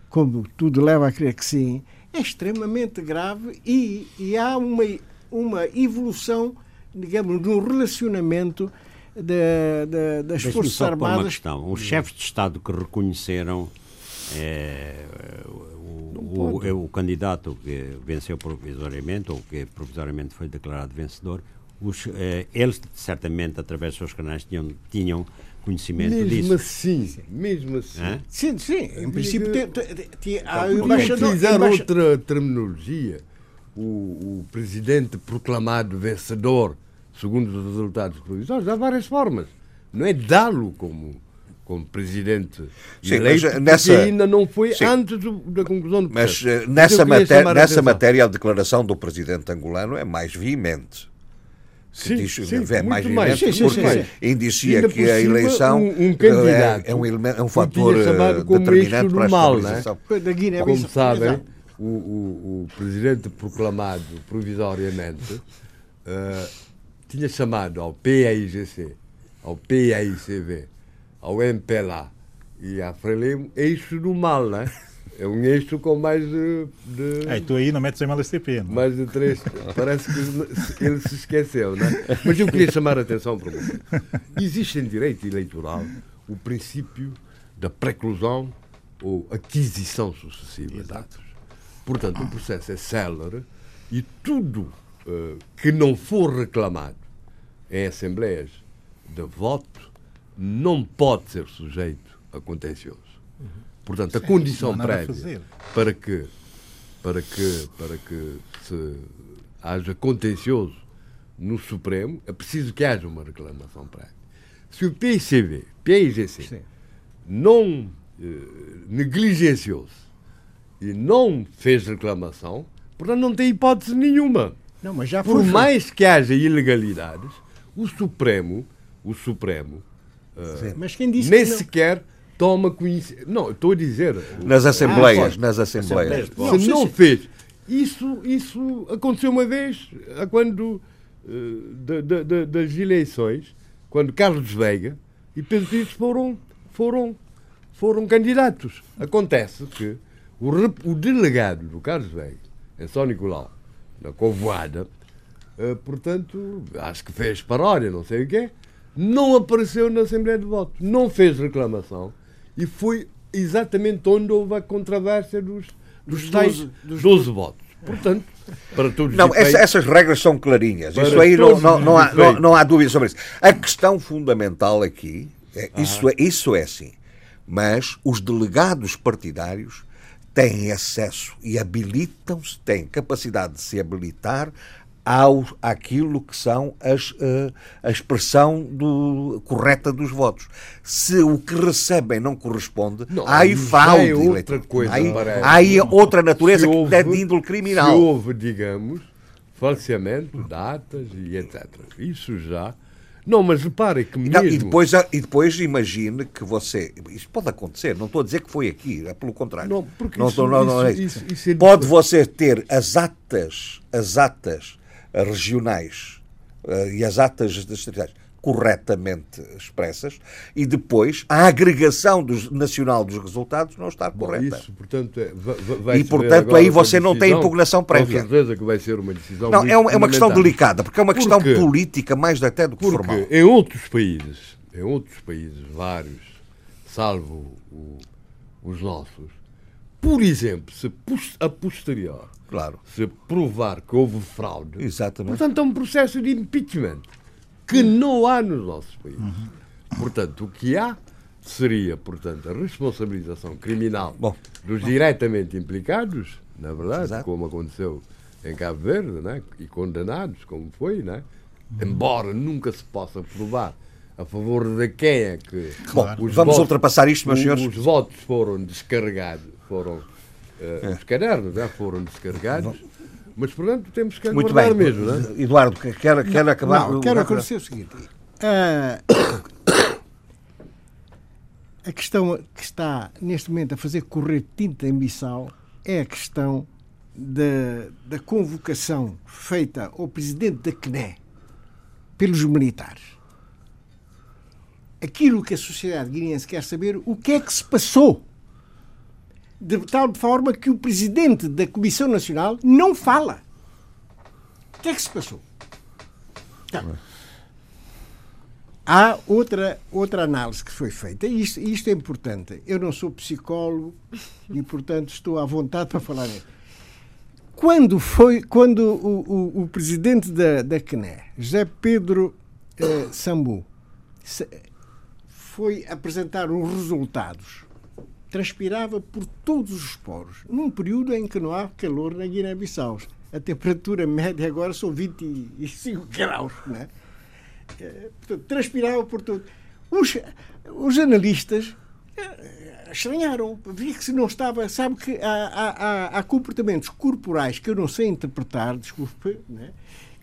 como tudo leva a crer que sim, é extremamente grave e, e há uma, uma evolução, digamos, um relacionamento de, de, das Forças Armadas. Uma questão. Os chefes de Estado que reconheceram é, o, o, o, candidato que venceu provisoriamente, ou que provisoriamente foi declarado vencedor, os, eh, eles certamente através dos seus canais tinham, tinham conhecimento Mesmo disso. assim, mesmo assim. Hã? Sim, sim. Em princípio, tem, tem, tem, há o Para embaixador. utilizar embaixa- outra terminologia, o, o presidente proclamado vencedor, segundo os resultados provisórios, há várias formas. Não é dá-lo como, como presidente Sim, eleito, mas, porque nessa- ainda não foi Sim. antes do- da conclusão do Mas processo. eh, Mas nessa, a nessa atenção. matéria a declaração do presidente angolano é mais veemente. Que Sim, diz- sim, é mais muito mais. Sim, sim, porque sim, indicia Ainda que a eleição um- um é- é, um, eleme- é um fator tinha chamado eh, como determinante para a mal, né? estabilização. Da Guiné Como sabem, o, o- o presidente proclamado provisoriamente eh, tinha chamado ao PAIGC, ao PAICV, ao MPLA e à Frelimo eixo do mal, né? É um eixo com mais de, de- Aí tu aí não metes em MLSTP, não? mais de três. Parece que ele se esqueceu, né? Mas eu queria chamar a atenção para uma coisa. Existe em direito eleitoral o princípio da preclusão ou aquisição sucessiva de atos. Portanto, o processo é célere e tudo eh, que não for reclamado em assembleias de voto não pode ser sujeito a contencioso. Portanto, a condição nada a prévia para que para que para que se haja contencioso no Supremo é preciso que haja uma reclamação prévia. Se o PICV, PIGC, não eh, negligenciou-se e não fez reclamação, portanto não tem hipótese nenhuma. Não, mas já Por mais que haja ilegalidades, o Supremo, o Supremo Mas quem disse nem que não? sequer toma conhecimento. Não, estou a dizer. Nas assembleias, pode. nas assembleias. Se Não, fez. Isso, isso aconteceu uma vez, a quando da- da- da- das eleições, quando Carlos Veiga e Pedro Pires foram, foram, foram candidatos. Acontece que o, o delegado do Carlos Veiga, em São Nicolau, na Covoada, portanto, acho que fez paródia, não sei o quê, não apareceu na Assembleia de Voto, não fez reclamação e foi exatamente onde houve a controvérsia dos, dos Dos tais 12 12, votos. Portanto, para todos os Não, essa- essas regras são clarinhas. Para Isso aí não, não, não, há, não, não há dúvida sobre isso. A questão fundamental aqui, é, isso, é, isso é assim, mas os delegados partidários têm acesso e habilitam-se, têm capacidade de se habilitar ao, àquilo que são as, eh, a expressão do, correta dos votos. Se o que recebem não corresponde, Não, há aí fraude. é outra coisa, Há aí, aí outra natureza se que é de índole criminal. Se houve, digamos, falseamento, datas e etc. Isso já. Não, mas repare que mesmo. Não, e, depois, e depois imagine que você. Isso pode acontecer, não estou a dizer que foi aqui, é pelo contrário. Não, porque Não isso- estou- não- não é isso- isso. isso- isso é pode você ter as atas, as atas regionais eh, e as atas distritais corretamente expressas e depois a agregação dos- nacional dos resultados não estar Bom, correta. isso, portanto, é, va- va- vai E, portanto, aí você não tem decisão, impugnação prévia. Com certeza que vai ser uma decisão. Não, é uma, é uma questão delicada, porque é uma questão Porquê? política mais até do que Porque formal. em outros países, em outros países, vários, salvo o- os nossos, por exemplo, se a posterior Claro. se provar que houve fraude, Exatamente. portanto é um processo de impeachment que não há nos nossos países. Portanto, o que há seria, portanto, a responsabilização criminal Bom. dos diretamente implicados, na verdade, Exato. como aconteceu em Cabo Verde, né? e condenados, como foi, né? embora nunca se possa provar a favor de quem é que Bom, vamos ultrapassar isto, meus senhores. Os votos foram descarregados, foram os cadernos já foram descarregados, mas portanto temos que Muito aguardar bem. mesmo, não é? Eduardo, quer, quer acabar? Não, quero acontecer o seguinte. Ah, a questão que está neste momento a fazer correr tinta em Bissau é a questão da, da convocação feita ao presidente da CNE pelos militares. Aquilo que a sociedade guineense quer saber, o que é que se passou? De tal forma que o presidente da Comissão Nacional não fala. O que é que se passou? Então, Há outra, outra análise que foi feita, e isto, isto é importante. Eu não sou psicólogo e, portanto, estou à vontade para falar nisso. quando foi quando o, o, o presidente da, da CNE, José Pedro eh, Sambu, se- foi apresentar os resultados, transpirava por todos os poros, num período em que não há calor na Guiné-Bissau. A temperatura média agora são 25 graus, né? Transpirava por tudo. Os, os analistas eh, estranharam, via que se não estava, sabe que há- há- há comportamentos corporais que eu não sei interpretar, desculpe, né?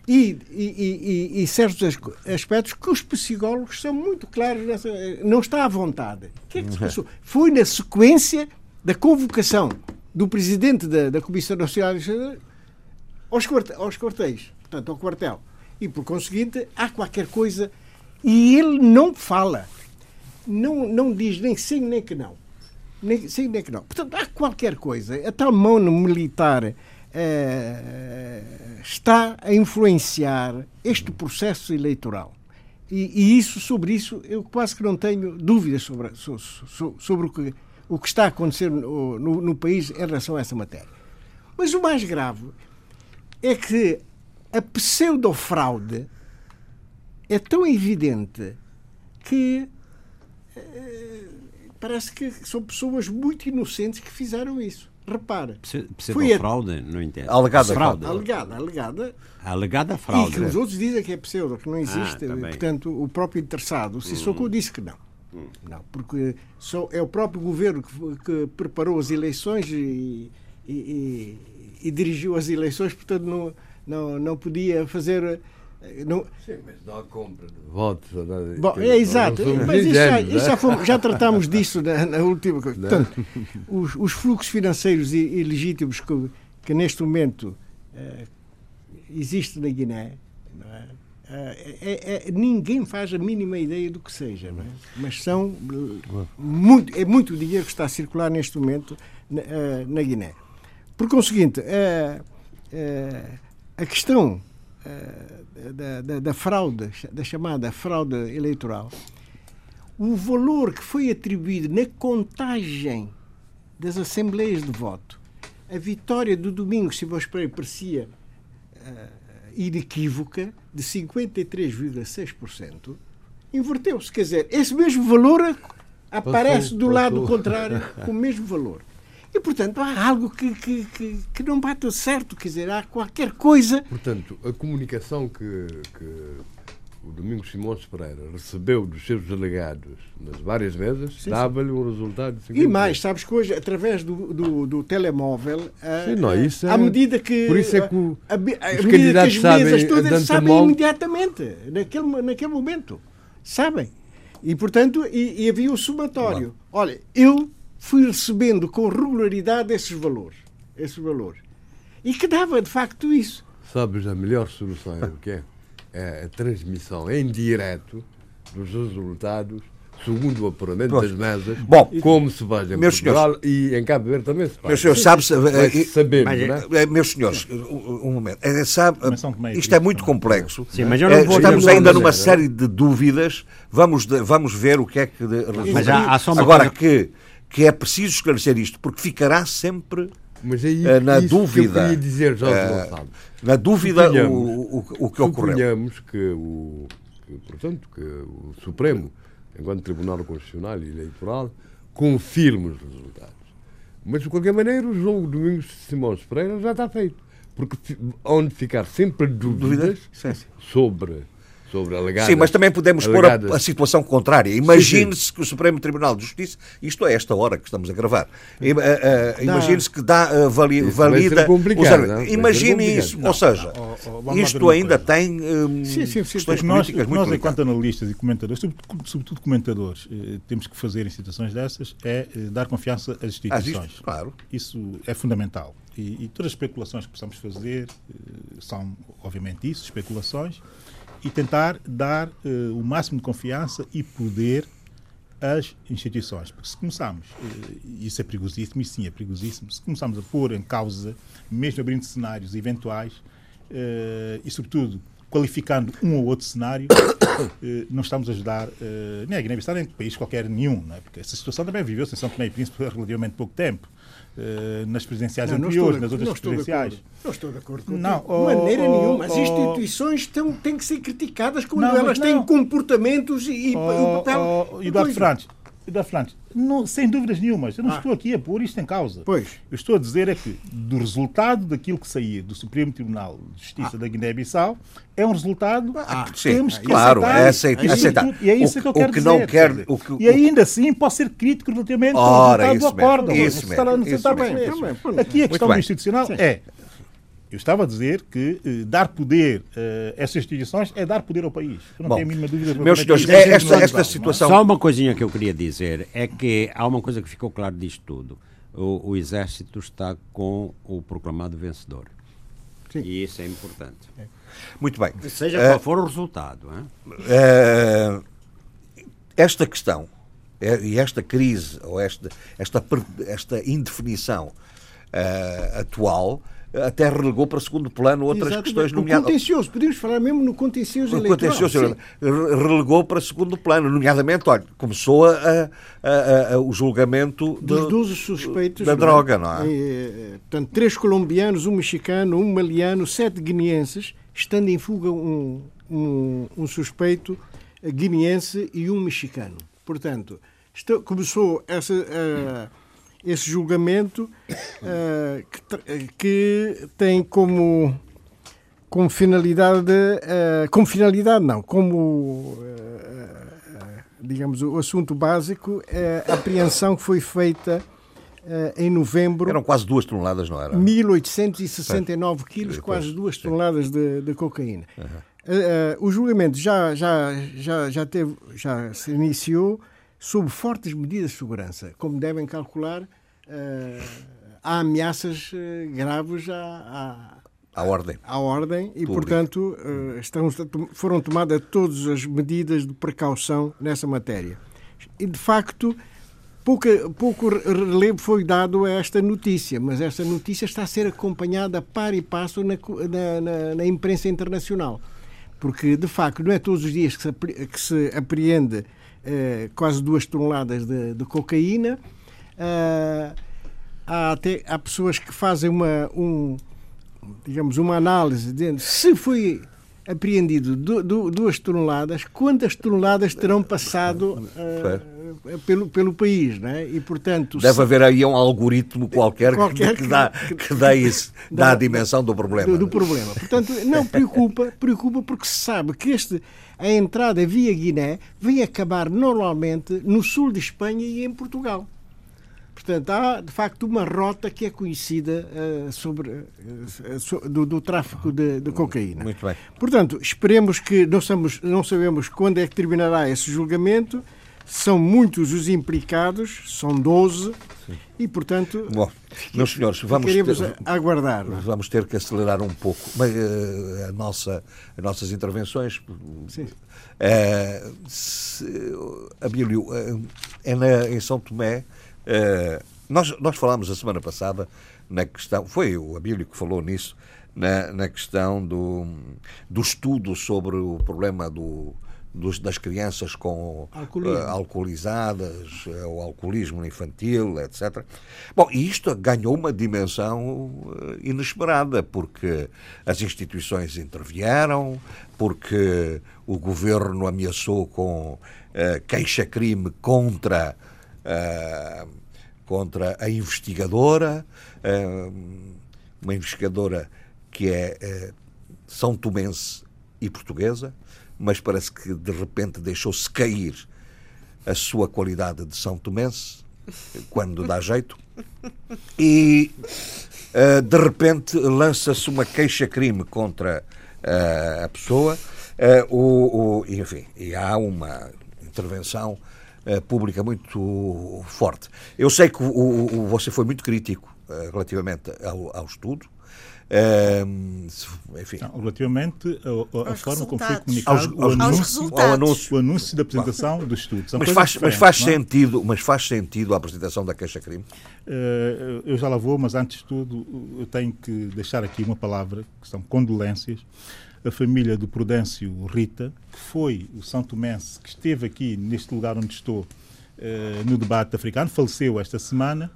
E, e- e- certos as- aspectos que os psicólogos são muito claros, nessa, não está à vontade. O que é que se passou? Foi na sequência da convocação do presidente da, da Comissão Nacional de aos, quarte- aos quartéis, portanto, ao quartel. E, por conseguinte, há qualquer coisa. E ele não fala. Não, não diz nem sim nem que não. Nem sim nem que não. Portanto, há qualquer coisa. A tal mão no militar eh, está a influenciar este processo eleitoral. E, e isso, sobre isso, eu quase que não tenho dúvidas sobre, so- so- sobre o, que, o que está a acontecer no, no- no país em relação a essa matéria. Mas o mais grave é que a pseudofraude é tão evidente que eh, parece que são pessoas muito inocentes que fizeram isso. Repara, Foi a- Pseudo-fraude, não entendo. Alegada fraude. alegada, alegada, Alegada e fraude. que os outros dizem que é pseudo, que não existe. tá bem. Portanto, o próprio interessado, o Sissoko disse que não. Não, porque só é o próprio governo que, que preparou as eleições e, e- e- e dirigiu as eleições, portanto não, não, não podia fazer. Eh, Não, Sim, mas não há compra de votos. ou nada. Bom, é exato, mas isso já, isso já, né? fomos- já tratámos disso na, na última coisa. Portanto, os, os fluxos financeiros ilegítimos que, que neste momento eh, existem na Guiné, não é? Eh, é- é- ninguém faz a mínima ideia do que seja, não é? mas são eh, muito, é muito dinheiro que está a circular neste momento na, eh, na Guiné. Por conseguinte, a questão da, da- da fraude, da chamada fraude eleitoral, o valor que foi atribuído na contagem das assembleias de voto, a vitória do Domingos Simões Pereira parecia eh, inequívoca, de 53,6%, inverteu-se. Quer dizer, esse mesmo valor aparece do lado contrário com o mesmo valor. E, portanto, há algo que, que, que, que não bate certo. Quer dizer, há qualquer coisa Portanto, a comunicação que, que o Domingos Simões Pereira recebeu dos seus delegados nas várias mesas dava-lhe um resultado E 50%. mais, sabes que hoje, através do, do, do telemóvel, a- Sim, não, isso é- à medida que. por isso é que o- a, à os medida candidatos que as mesas sabem todas sabem imediatamente, naquele, naquele momento. Sabem. E, portanto, e, e havia o somatório. Olha, eu fui recebendo com regularidade esses valores. Esses valores. E que dava, de facto, isso. Sabes, a melhor solução é o que é? É a transmissão em direto dos resultados segundo o apuramento Pois. das mesas, Bom, como se faz em Portugal e em Cabo Verde também se faz. Meus senhores, sabe-se. Vai-se eh, sabendo, mas- não é? eh, Meus senhores, um, um momento. Eh, sabe, isto é muito também. complexo. Sim, mas eu não Eh, vou Estamos ainda uma numa série de dúvidas. Vamos, de- vamos ver o que é que. Mas há- há só uma Agora, coisa- que, que é preciso esclarecer isto, porque ficará sempre Mas aí eh, na isso que eu dúvida. queria dizer, Jorge Gonçalves. na dúvida o, o, o que ocorreu. Suponhamos que o, que, portanto, que o Supremo, enquanto Tribunal Constitucional e Eleitoral, confirme os resultados. Mas, de qualquer maneira, o jogo de Domingos de Simões Pereira já está feito. Porque onde ficar sempre dúvidas Sim, sim. sobre, sobre. Sim, mas também podemos pôr a, a situação contrária. Imagine-se que o Supremo Tribunal de Justiça, isto é esta hora que estamos a gravar, im- imagine-se que dá, eh, vali- valida complicado, os não? ser Imagine isso. Não, Ou seja, não, ver isto ainda coisa. tem hum, Sim, sim, sim. questões nós, políticas muito nós enquanto analistas e comentadores, sobretudo, sobretudo comentadores, eh, temos que fazer em situações dessas é eh, dar confiança às Ah, instituições. isto, claro. Isso é fundamental. E, e todas as especulações que possamos fazer eh, são, obviamente, isso, especulações, e tentar dar eh, o máximo de confiança e poder às instituições. Porque se começarmos, eh, e isso é perigosíssimo, isso sim é perigosíssimo, se começarmos a pôr em causa, mesmo abrindo cenários eventuais, eh, e sobretudo qualificando um ou outro cenário, eh, não estamos a ajudar eh, nem a Guiné-Bissau nem país qualquer nenhum, não é? porque essa situação também viveu-se em São Tomé e Príncipe há relativamente pouco tempo. Eh, nas presidenciais Não, não anteriores, de- nas outras não de presidenciais. Não estou de acordo com Não, De oh, maneira oh, nenhuma. As oh. instituições têm, têm que ser criticadas quando Não, elas têm não. comportamentos e, e o Oh, papel. oh, Eduardo. Frantes, Eduardo Frantes, não, sem dúvidas nenhumas, eu não Ah. estou aqui a pôr isto em causa. Pois. Eu estou a dizer é que do resultado daquilo que saía do Supremo Tribunal de Justiça da Guiné-Bissau é um resultado Ah, que sim, temos que claro, aceitar. é aceit- E, aceitar. E é isso O- que eu o quero que dizer. não quer- o que- e ainda assim posso ser crítico relativamente ao resultado do acordo. isso Não está- não mesmo, isso bem, mesmo. Aqui a questão do institucional é eu estava a dizer que eh, dar poder eh, a essas instituições é dar poder ao país. Eu não Bom, tenho a mínima dúvida. meus senhores, é isso. esta, esta situação. Só uma coisinha que eu queria dizer é que há uma coisa que ficou claro disto tudo. O, o Exército está com o proclamado vencedor. Sim. E isso é importante. Muito bem. Seja Eh, qual for o resultado. Eh, esta questão eh, e esta crise, ou esta, esta, esta indefinição eh, atual, até relegou para segundo plano outras Exatamente. questões, O nomeadamente. contencioso, podemos falar mesmo no contencioso O eleitoral. contencioso relegou para segundo plano, nomeadamente, olha, começou a- a- a- o julgamento Dos do- 12 suspeitos. da é? droga, não é? Eh, portanto, três colombianos, um mexicano, um maliano, sete guineenses, estando em fuga um, um, um suspeito eh, guineense e um mexicano. Portanto, começou essa, eh, esse julgamento eh, que, eh, que tem como como finalidade, eh, como finalidade não, como digamos o assunto básico é a apreensão que foi feita em novembro. Eram quase duas toneladas, não era? 1869 quilos, Pois, quase duas toneladas de, de cocaína. Eh, eh, o julgamento já, já, já, já, teve, já se iniciou sob fortes medidas de segurança. Como devem calcular, eh, há ameaças eh, graves à, À ordem. à, à ordem e, portanto, estão, foram tomadas todas as medidas de precaução nessa matéria. E, de facto, pouca, pouco relevo foi dado a esta notícia, mas esta notícia está a ser acompanhada par e passo na, na, na- imprensa internacional. Porque, de facto, não é todos os dias que se, que se apreende quase duas toneladas de, de cocaína. Ah, há, até, há pessoas que fazem uma, um, digamos, uma análise dizendo se foi apreendido du- du- duas toneladas, quantas toneladas terão passado ah, pelo, pelo país, não é? E, portanto, Deve se- haver aí um algoritmo qualquer, que- Qualquer que, que- dá, que dá, isso, dá a dimensão do problema. do, do problema. Portanto, não preocupa, preocupa porque se sabe que este, a entrada via Guiné vem acabar normalmente no sul de Espanha e em Portugal. Portanto, há de facto uma rota que é conhecida eh, sobre, eh, so- do, do tráfico de, de cocaína. Muito bem. Portanto, esperemos que não, sabemos, não sabemos quando é que terminará esse julgamento. São muitos os implicados, são 12, e portanto Bom, meus senhores, vamos ter, aguardar. vamos ter que acelerar um pouco mas, eh, a nossa, as nossas intervenções. Sim. Eh, se- Abílio, é na- em São Tomé, eh, nós, nós falámos a semana passada na questão, foi o Abílio que falou nisso, na, na questão do, do estudo sobre o problema do, dos- das crianças com Alcoolismo. eh, alcoolizadas, eh, o alcoolismo infantil, etc. Bom, e isto ganhou uma dimensão eh, inesperada, porque as instituições intervieram, porque o governo ameaçou com queixa-crime contra, eh, contra a investigadora, eh, uma investigadora que é eh, são tomense e portuguesa, mas parece que de repente deixou-se cair a sua qualidade de São Tomense, quando dá jeito, e eh, de repente lança-se uma queixa-crime contra eh, a pessoa, eh, o, o- enfim, e há uma intervenção eh, pública muito forte. Eu sei que o- o- você foi muito crítico eh, relativamente ao, ao estudo. Eh, enfim, Não, relativamente Aos forma como foi comunicado Aos- o, aos anúncio, resultados. ao anúncio. o anúncio da apresentação do estudo. Mas faz, mas faz não é? sentido, mas faz sentido a apresentação da queixa-crime? Eh, eu já lá vou, mas antes de tudo eu tenho que deixar aqui uma palavra, que são condolências. A família do Prudêncio Rita, que foi o São Tomense que esteve aqui neste lugar onde estou eh, no debate africano, faleceu esta semana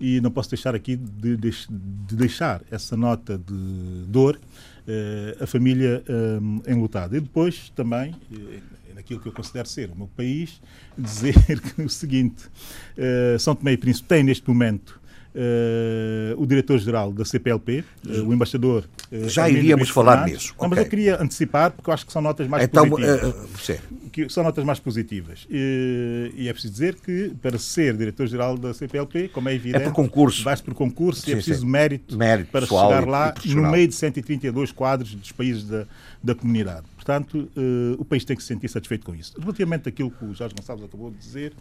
e não posso deixar aqui de, de, de deixar essa nota de dor uh, a família um, enlutada. E depois também, naquilo que eu considero ser o meu país, dizer o seguinte: uh, São Tomé e Príncipe tem neste momento Uh, o diretor-geral da CPLP, uh, o embaixador. Uh, Já iríamos falar nisso. Não, okay. Mas eu queria antecipar, porque eu acho que são notas mais então, positivas. que são notas mais positivas. E, e, é preciso dizer que, para ser diretor-geral da CPLP, como é evidente. É por concurso. Vai-se por concurso sim, e é preciso sim. mérito, mérito para chegar lá no meio de 132 quadros dos países da, da comunidade. Portanto, o país tem que se sentir satisfeito com isso. Relativamente àquilo que o Jorge Gonçalves acabou de dizer.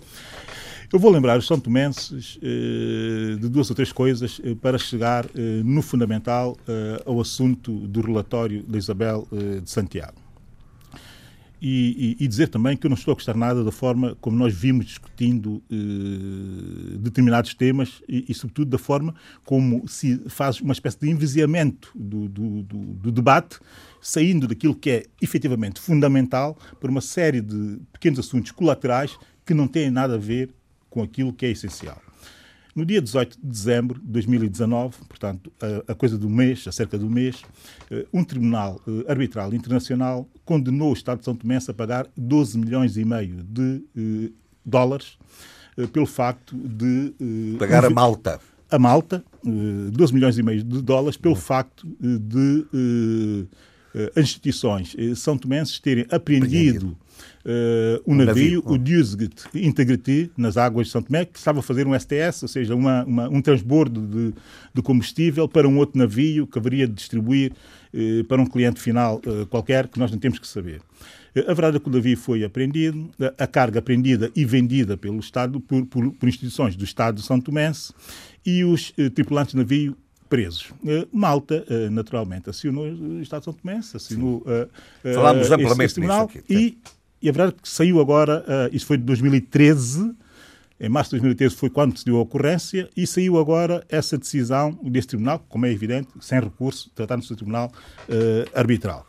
Eu vou lembrar os São Tomenses eh, de duas ou três coisas eh, para chegar eh, no fundamental ao assunto do relatório da Isabel de Santiago. E, e, e, dizer também que eu não estou a gostar nada da forma como nós vimos discutindo determinados temas e, e, sobretudo, da forma como se faz uma espécie de enviziamento do, do, do, do debate saindo daquilo que é efetivamente fundamental para uma série de pequenos assuntos colaterais que não têm nada a ver com aquilo que é essencial. No dia 18 de dezembro de 2019, portanto, a, a coisa do mês, acerca do mês, uh, um tribunal uh, arbitral internacional condenou o Estado de São Tomé a pagar 12 milhões e meio de uh, dólares pelo facto de... pagar a Malta. A Malta, 12 milhões e meio de dólares, pelo facto de as instituições são tomenses terem apreendido uh, um, navio, navio, o Dusget Integrity, nas águas de São Tomé, que estava a fazer um STS, ou seja, uma, uma, um transbordo de, de, combustível para um outro navio que haveria de distribuir uh, para um cliente final uh, qualquer, que nós não temos que saber. A verdade é que o navio foi apreendido, a carga apreendida e vendida pelo Estado, por, por, por instituições do Estado de São Tomé e os tripulantes do navio presos. Malta, naturalmente, assinou o Estado de São Tomé, assinou Falámos amplamente nisso aqui. E e a verdade é que saiu agora, uh, isso foi de 2013, em março de 2013 foi quando decidiu a ocorrência, e saiu agora essa decisão desse tribunal, como é evidente, sem recurso, tratando-se do tribunal uh, arbitral.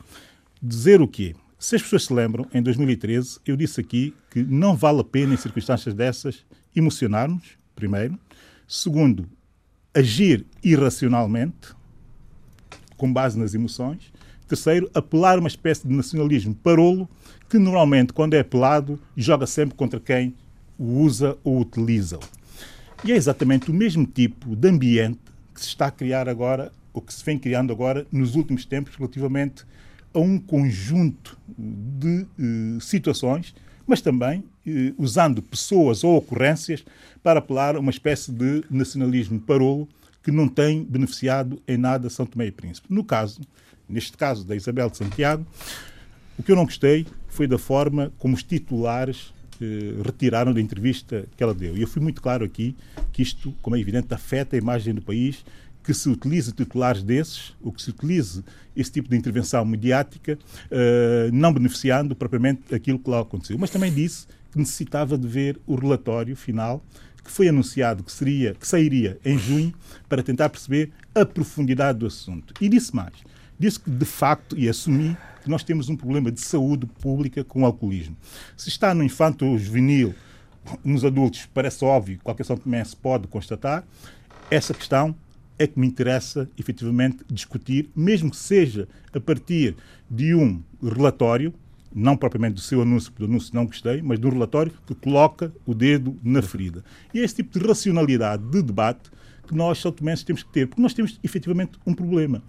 Dizer o quê? Se as pessoas se lembram, em 2013 eu disse aqui que não vale a pena, em circunstâncias dessas, emocionarmos, primeiro. Segundo, agir irracionalmente, com base nas emoções. Terceiro, apelar uma espécie de nacionalismo parolo que normalmente, quando é apelado, joga sempre contra quem o usa ou utiliza. E é exatamente o mesmo tipo de ambiente que se está a criar agora, ou que se vem criando agora nos últimos tempos, relativamente a um conjunto de eh, situações, mas também eh, usando pessoas ou ocorrências para apelar a uma espécie de nacionalismo parolo que não tem beneficiado em nada São Tomé e Príncipe. No caso, neste caso da Isabel de Santiago, o que eu não gostei foi da forma como os titulares eh, retiraram da entrevista que ela deu. E eu fui muito claro aqui que isto, como é evidente, afeta a imagem do país, que se utilize titulares desses, ou que se utilize esse tipo de intervenção mediática, eh, não beneficiando propriamente aquilo que lá aconteceu. Mas também disse que necessitava de ver o relatório final que foi anunciado que seria que sairia em junho para tentar perceber a profundidade do assunto. E disse mais, disse que de facto e assumi que nós temos um problema de saúde pública com o alcoolismo. Se está no infanto juvenil, nos adultos, parece óbvio, qualquer São Tomé se pode constatar, essa questão é que me interessa efetivamente discutir, mesmo que seja a partir de um relatório, não propriamente do seu anúncio, porque do anúncio não gostei, mas um relatório que coloca o dedo na ferida. E é esse tipo de racionalidade de debate que nós, São Tomenses, temos que ter, porque nós temos efetivamente um problema.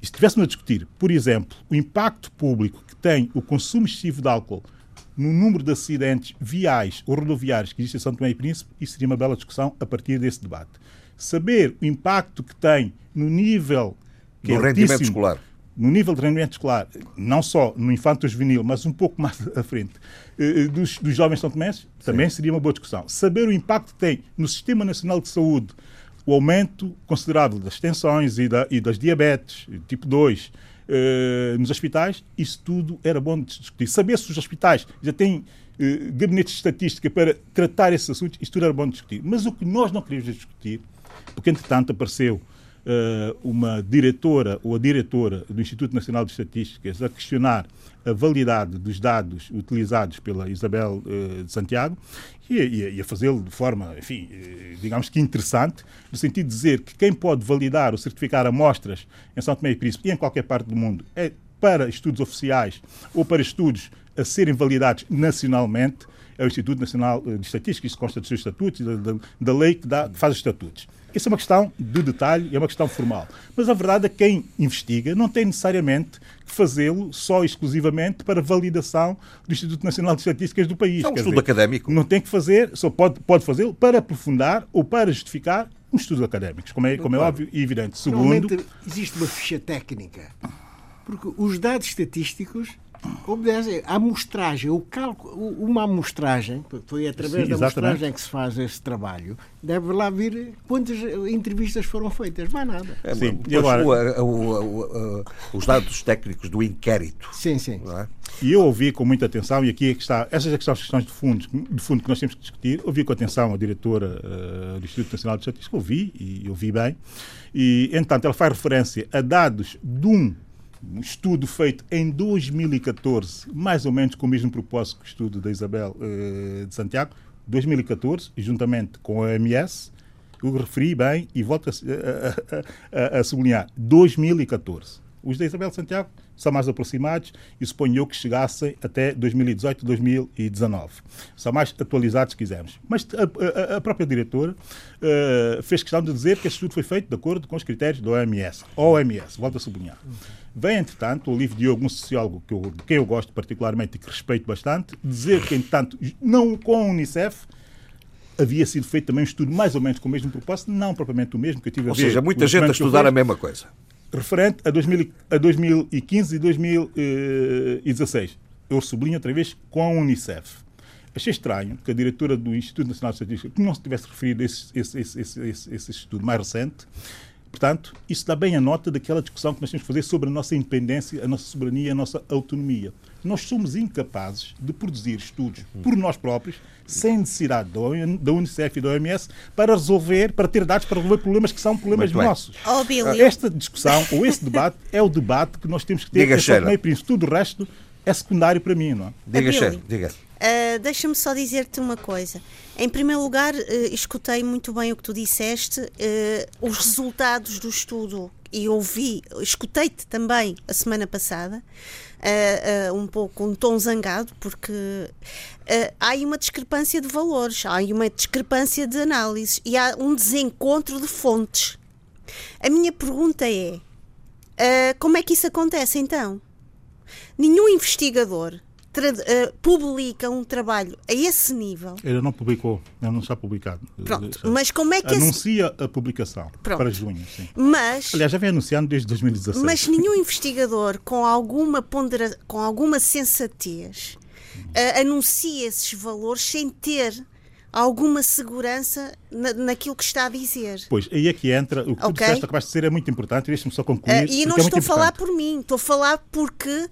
E se estivéssemos a discutir, por exemplo, o impacto público que tem o consumo excessivo de álcool no número de acidentes viais ou rodoviários que existem em São Tomé e Príncipe, isso seria uma bela discussão a partir desse debate. Saber o impacto que tem no nível que do é rendimento escolar. No nível de rendimento escolar, não só no infanto juvenil, mas um pouco mais à frente, eh, eh, dos, dos jovens são tomenses, também seria uma boa discussão. Saber o impacto que tem no Sistema Nacional de Saúde o aumento considerável das tensões e, da, e das diabetes, tipo 2, eh, nos hospitais, isso tudo era bom de discutir. Saber se os hospitais já têm gabinetes de estatística para tratar esses assuntos, isso tudo era bom de discutir. Mas o que nós não queríamos discutir, porque entretanto apareceu uh, uma diretora ou a diretora do Instituto Nacional de Estatísticas a questionar a validade dos dados utilizados pela Isabel uh, de Santiago e, a fazê-lo de forma, enfim, digamos que interessante, no sentido de dizer que quem pode validar ou certificar amostras em São Tomé e Príncipe e em qualquer parte do mundo é para estudos oficiais ou para estudos a serem validados nacionalmente é o Instituto Nacional de Estatística, isso consta dos seus estatutos, da, da lei que, dá, que faz os estatutos. Isso é uma questão de detalhe e é uma questão formal. Mas a verdade é que quem investiga não tem necessariamente que fazê-lo só exclusivamente para validação do Instituto Nacional de Estatísticas do país. É um estudo dizer, académico. Não tem que fazer, só pode, pode fazê-lo para aprofundar ou para justificar um estudo académico, como é, como é óbvio e evidente. Segundo, existe uma ficha técnica, porque os dados estatísticos obedece à amostragem, o cálculo, uma amostragem, foi através Sim, da amostragem que se faz esse trabalho, deve lá vir quantas entrevistas foram feitas, mais nada. É, sim. E agora... O, o, o, os dados técnicos do inquérito. Sim, sim. É? E eu ouvi com muita atenção, e aqui é que está, essas é que são as questões de fundo, de fundo que nós temos que discutir, ouvi com atenção a diretora uh, do Instituto Nacional de Estatística, ouvi, e ouvi bem, e, entanto, ela faz referência a dados de um um estudo feito em 2014, mais ou menos com o mesmo propósito que o estudo da Isabel uh, de Santiago, 2014, juntamente com a OMS, eu referi bem e volto a, a, a, a sublinhar, 2014. Os da Isabel de Santiago são mais aproximados e suponho eu que chegassem até 2018, 2019. São mais atualizados, se quisermos. Mas a, a, a própria diretora uh, fez questão de dizer que esse estudo foi feito de acordo com os critérios da OMS. OMS, volto a sublinhar. Vem, entretanto, o livro de algum sociólogo que eu, quem eu gosto particularmente e que respeito bastante, dizer que, entretanto, não com a Unicef, havia sido feito também um estudo mais ou menos com o mesmo propósito, não propriamente o mesmo que eu tive ou a ver. Ou seja, muita gente a estudar a mesma coisa. Referente a, 2000, a 2015 e 2016. Eu sublinho outra vez com a Unicef. Achei estranho que a diretora do Instituto Nacional de Estatística que não se tivesse referido a esse, esse, esse, esse, esse estudo mais recente, Portanto, isso dá bem a nota daquela discussão que nós temos que fazer sobre a nossa independência, a nossa soberania, a nossa autonomia. Nós somos incapazes de produzir estudos por nós próprios, sem necessidade da Unicef e da OMS, para resolver, para ter dados para resolver problemas que são problemas nossos. Oh, Esta discussão, ou esse debate, é o debate que nós temos que ter. Diga, é meio príncipe. Tudo o resto é secundário para mim, não é? Diga, Chefe, diga. Uh, Deixa-me só dizer-te uma coisa. Em primeiro lugar, uh, escutei muito bem o que tu disseste, uh, os resultados do estudo, e ouvi, escutei-te também a semana passada, um pouco um tom zangado, porque há aí uma discrepância de valores, há aí uma discrepância de análises e há um desencontro de fontes. A minha pergunta é: como é que isso acontece então? Nenhum investigador uh, publica um trabalho a esse nível. Ele não publicou, ele não está publicado. Pronto, mas como é que Anuncia esse... a publicação Pronto. para junho. Sim. Mas, Aliás, já vem anunciando desde 2016. Mas nenhum investigador com alguma, pondera... com alguma sensatez uh, anuncia esses valores sem ter alguma segurança na, naquilo que está a dizer. Pois, aí é que entra, o que okay. tu disseste, acabaste de dizer é muito importante, deixa-me só concluir. Uh, e não é estou a falar por mim, estou a falar porque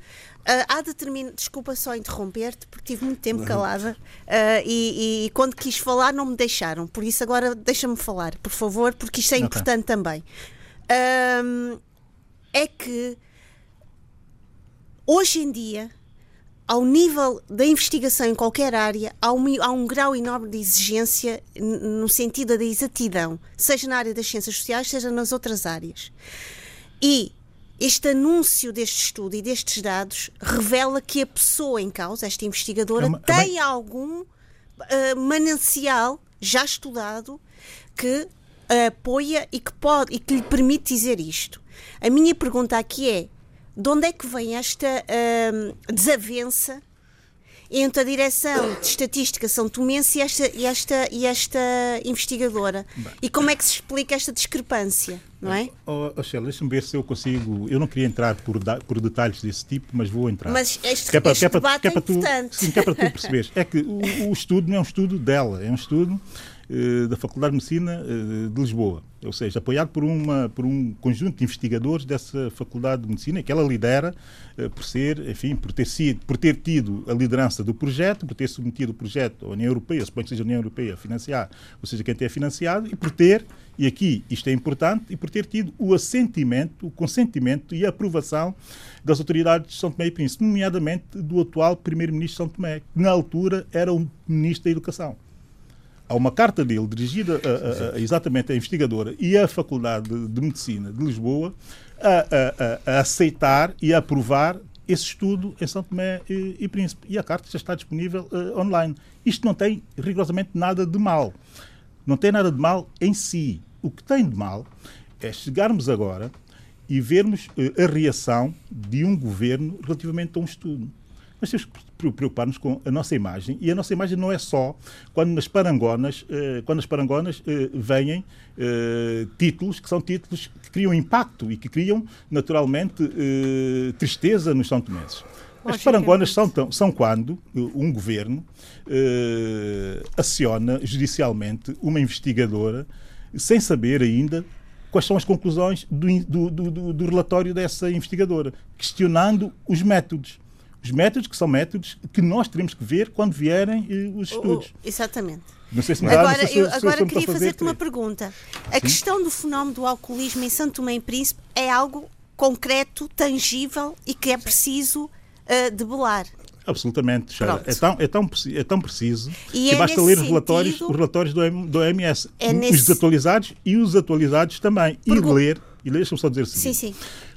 há determin... Desculpa só interromper-te, porque tive muito tempo calada uh, e, e, quando quis falar não me deixaram. Por isso, agora deixa-me falar, por favor, porque isto é okay. importante também. Uh, é que hoje em dia, ao nível da investigação em qualquer área, há um, há um grau enorme de exigência no sentido da exatidão, seja na área das ciências sociais, seja nas outras áreas. E este anúncio deste estudo e destes dados revela que a pessoa em causa, esta investigadora, é uma, é tem algum uh, manancial já estudado que apoia e que pode e que lhe permite dizer isto. A minha pergunta aqui é: de onde é que vem esta uh, desavença entre a direção de estatística São Tomense e esta, e esta, e esta investigadora. Bem. E como é que se explica esta discrepância, não é? Oh, oh Sheila, deixa-me ver se eu consigo. Eu não queria entrar por, por detalhes desse tipo, mas vou entrar. Mas este, que é para, este que é para, debate que é, para é importante. Tu, sim, que é para tu perceberes. É que o, o estudo não é um estudo dela, é um estudo uh, da Faculdade de Medicina uh, de Lisboa. Ou seja, apoiado por, uma, por um conjunto de investigadores dessa Faculdade de Medicina, que ela lidera uh, por ser, enfim, por ter, sido, por ter tido a liderança do projeto, por ter submetido o projeto à União Europeia, suponho que seja a União Europeia a financiar, ou seja, quem tem financiado, e por ter, e aqui isto é importante, e por ter tido o assentimento, o consentimento e a aprovação das autoridades de São Tomé e Príncipe, nomeadamente do atual Primeiro-Ministro de São Tomé, que na altura era o Ministro da Educação há uma carta dele dirigida a, a, a, exatamente à investigadora e à Faculdade de, de Medicina de Lisboa a, aceitar e a aprovar esse estudo em São Tomé e, e Príncipe. E a carta já está disponível uh, online. Isto não tem rigorosamente nada de mal. Não tem nada de mal em si. O que tem de mal é chegarmos agora e vermos uh, a reação de um governo relativamente a um estudo. Nós temos que preocupar-nos com a nossa imagem e a nossa imagem não é só quando nas parangonas, eh, quando as parangonas eh, vêm eh, títulos que são títulos que criam impacto e que criam naturalmente tristeza nos São Tomenses. As parangonas são, são quando um governo aciona judicialmente uma investigadora sem saber ainda quais são as conclusões do, do, do, do relatório dessa investigadora, questionando os métodos. Os métodos que são métodos que nós teremos que ver quando vierem uh, os estudos. Oh, exatamente. Não sei se me agora, se, eu, agora se queria fazer-te uma pergunta. A Sim? questão do fenómeno do alcoolismo em Santo Tomé e Príncipe é algo concreto, tangível e que é preciso uh, debelar. Absolutamente, É tão, é, tão, é tão preciso e que é basta ler os relatórios, os relatórios do, do OMS. É nesse... Os desatualizados e os atualizados também. Pergun... E ler, e deixa-me só dizer o seguinte. Sim, sim.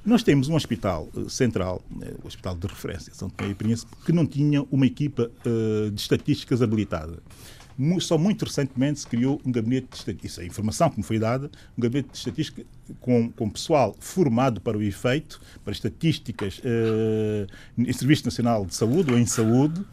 Nós temos um hospital eh, central, eh, o Hospital de Referência São Tomé e Príncipe, que não tinha uma equipa uh, de estatísticas habilitada. Só muito recentemente se criou um gabinete de estatística, isso é informação que me foi dada, um gabinete de estatística com, com pessoal formado para o efeito, para estatísticas uh, em Serviço Nacional de Saúde ou em saúde,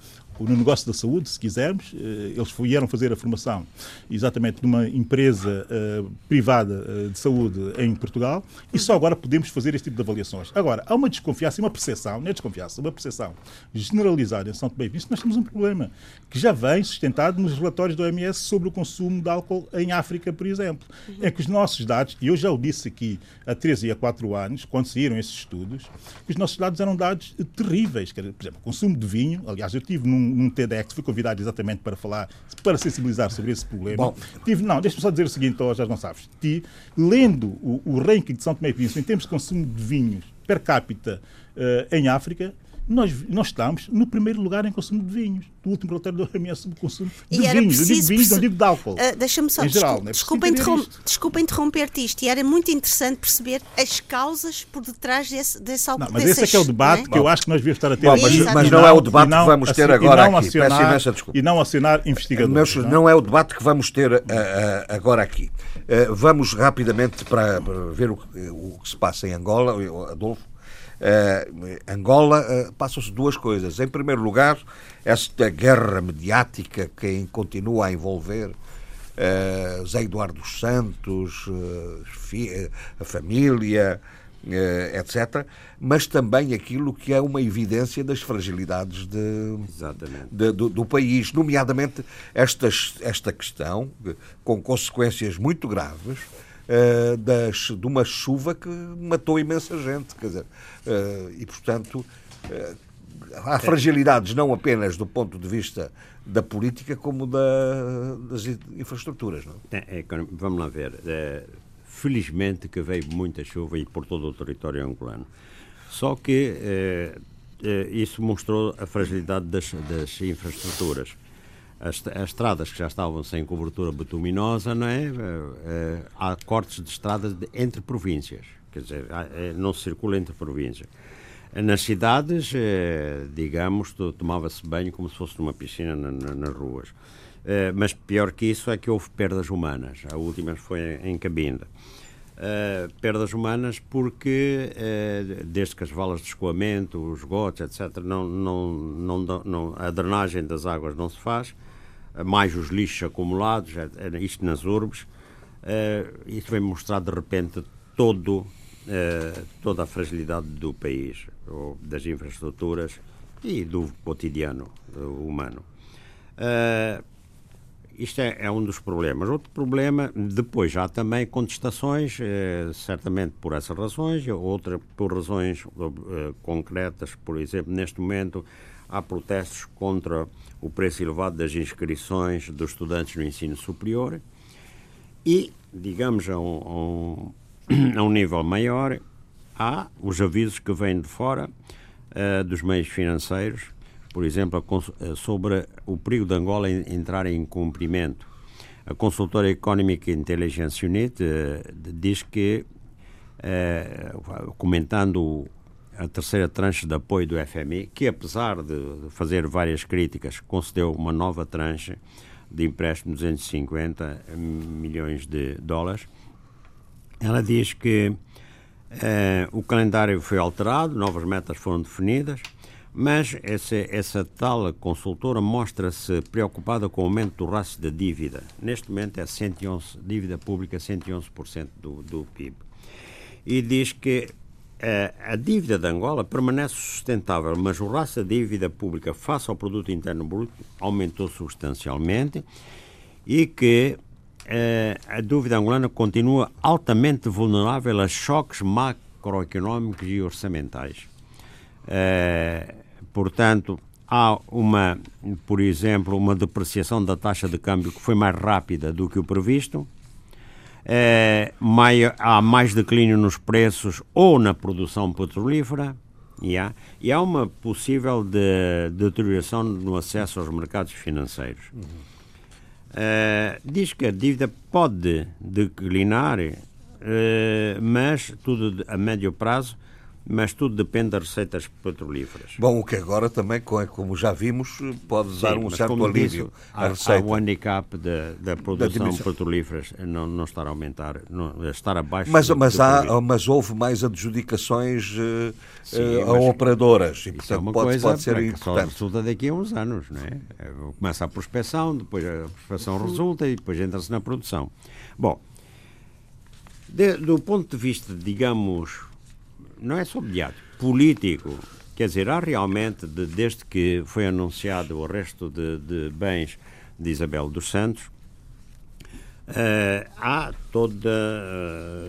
no negócio da saúde, se quisermos. Eh, eles vieram fazer a formação exatamente numa empresa uh, privada uh, de saúde em Portugal e só agora podemos fazer este tipo de avaliações. Agora, há uma desconfiança e uma percepção, não é desconfiança, uma percepção generalizada em São Tomé e Príncipe. Nós temos um problema que já vem sustentado nos relatórios do OMS sobre o consumo de álcool em África, por exemplo. Uhum. É que os nossos dados, e eu já o disse aqui há 13 e há 4 anos, quando saíram esses estudos, que os nossos dados eram dados terríveis. Por exemplo, consumo de vinho, aliás, eu tive num num TEDx, fui convidado exatamente para falar, para sensibilizar sobre esse problema. Bom. Tive, não, deixa-me só dizer o seguinte ao Jorge Gonçalves. Tive, lendo o, o ranking de São Tomé e Príncipe em termos de consumo de vinhos per capita uh, em África, nós, nós estamos no primeiro lugar em consumo de vinhos. O último relatório do OMS sobre o consumo de e vinhos. Eu digo vinhos, não digo de álcool. Uh, Deixa-me só, geral, desculpa, é desculpa, interrom desculpa interromper-te isto. E era muito interessante perceber as causas por detrás desse, desse álcool. Não, mas esse é que é o debate é? que eu acho que nós devíamos estar a ter. Bom, mas, mas não, é o debate não, que vamos ter agora aqui. Acionar, Peço imensa desculpa. E não acionar investigadores. Meus, não? não? é o debate que vamos ter uh, uh, agora aqui. Uh, vamos rapidamente para, para ver o, o, que se passa em Angola. Adolfo, Uh, Angola, uh, passam-se duas coisas. Em primeiro lugar, esta guerra mediática que continua a envolver uh, Zé Eduardo dos Santos, a família, etc. Mas também aquilo que é uma evidência das fragilidades de, de, do, do, país, nomeadamente esta, esta questão, com consequências muito graves uh, das, de uma chuva que matou imensa gente. Quer dizer, uh, e, portanto, uh, há fragilidades não apenas do ponto de vista da política, como da, das infraestruturas. Não? É, é, vamos lá ver. É, felizmente que veio muita chuva e por todo o território angolano. Só que isso mostrou a fragilidade das, das infraestruturas as, as, estradas que já estavam sem cobertura bituminosa, não é? Uh, há cortes de estradas de, entre províncias, quer dizer, é, não se circula entre províncias. Nas cidades, digamos, tomava-se banho como se fosse numa piscina na, na, nas ruas. Mas pior que isso é que houve perdas humanas. A última foi em Cabinda. Perdas humanas porque desde que as valas de escoamento, os esgotos, etc., não, não, não, não, a drenagem das águas não se faz, mais os lixos acumulados, é, é, isto nas urbes, uh, isso vem mostrar de repente todo, uh, toda a fragilidade do país, das infraestruturas e do cotidiano humano. Isto é, é, um dos problemas. Outro problema, depois há também contestações, eh, certamente por essas razões, outra por razões eh, concretas, por exemplo, neste momento há protestos contra o preço elevado das inscrições dos estudantes no ensino superior e, digamos, a um, a um, nível maior, há os avisos que vêm de fora uh, dos meios financeiros por exemplo, eh, sobre o perigo de Angola entrar em cumprimento. A consultora Economic Intelligence Unit uh, diz que, uh, comentando a terceira tranche de apoio do FMI, que apesar de fazer várias críticas, concedeu uma nova tranche de empréstimo de 250 milhões de dólares, ela diz que uh, o calendário foi alterado, novas metas foram definidas, mas essa, essa tal consultora mostra-se preocupada com o aumento do rácio da dívida. Neste momento é 111, dívida pública 111% do, do PIB. E diz que a, dívida de Angola permanece sustentável, mas o rácio da dívida pública face ao produto interno bruto aumentou substancialmente e que a dúvida angolana continua altamente vulnerável a choques macroeconómicos e orçamentais. Uh, Portanto, há uma, por exemplo, uma depreciação da taxa de câmbio que foi mais rápida do que o previsto. É, há mais declínio nos preços ou na produção petrolífera. Yeah, e há uma possível de, deterioração no acesso aos mercados financeiros. Uhum. Uh, diz que a dívida pode declinar, uh, mas tudo a médio prazo mas tudo depende das receitas petrolíferas. Bom, o que agora também, como já vimos, pode Sim, dar um certo alívio à receita. Há o handicap da, da produção da petrolífera não, não estar a aumentar, não, estar abaixo mas, do, mas, do há, mas houve mais adjudicações uh, Sim, uh, a operadoras e, portanto, é pode, pode ser importante. Só resulta daqui a uns anos, não é? Começa a prospecção, depois a prospecção resulta e depois entra-se na produção. Bom, de, do ponto de vista, digamos, não é só mediático, político. Quer dizer, há realmente, de, desde que foi anunciado o arresto de, de bens de Isabel dos Santos, uh, há toda,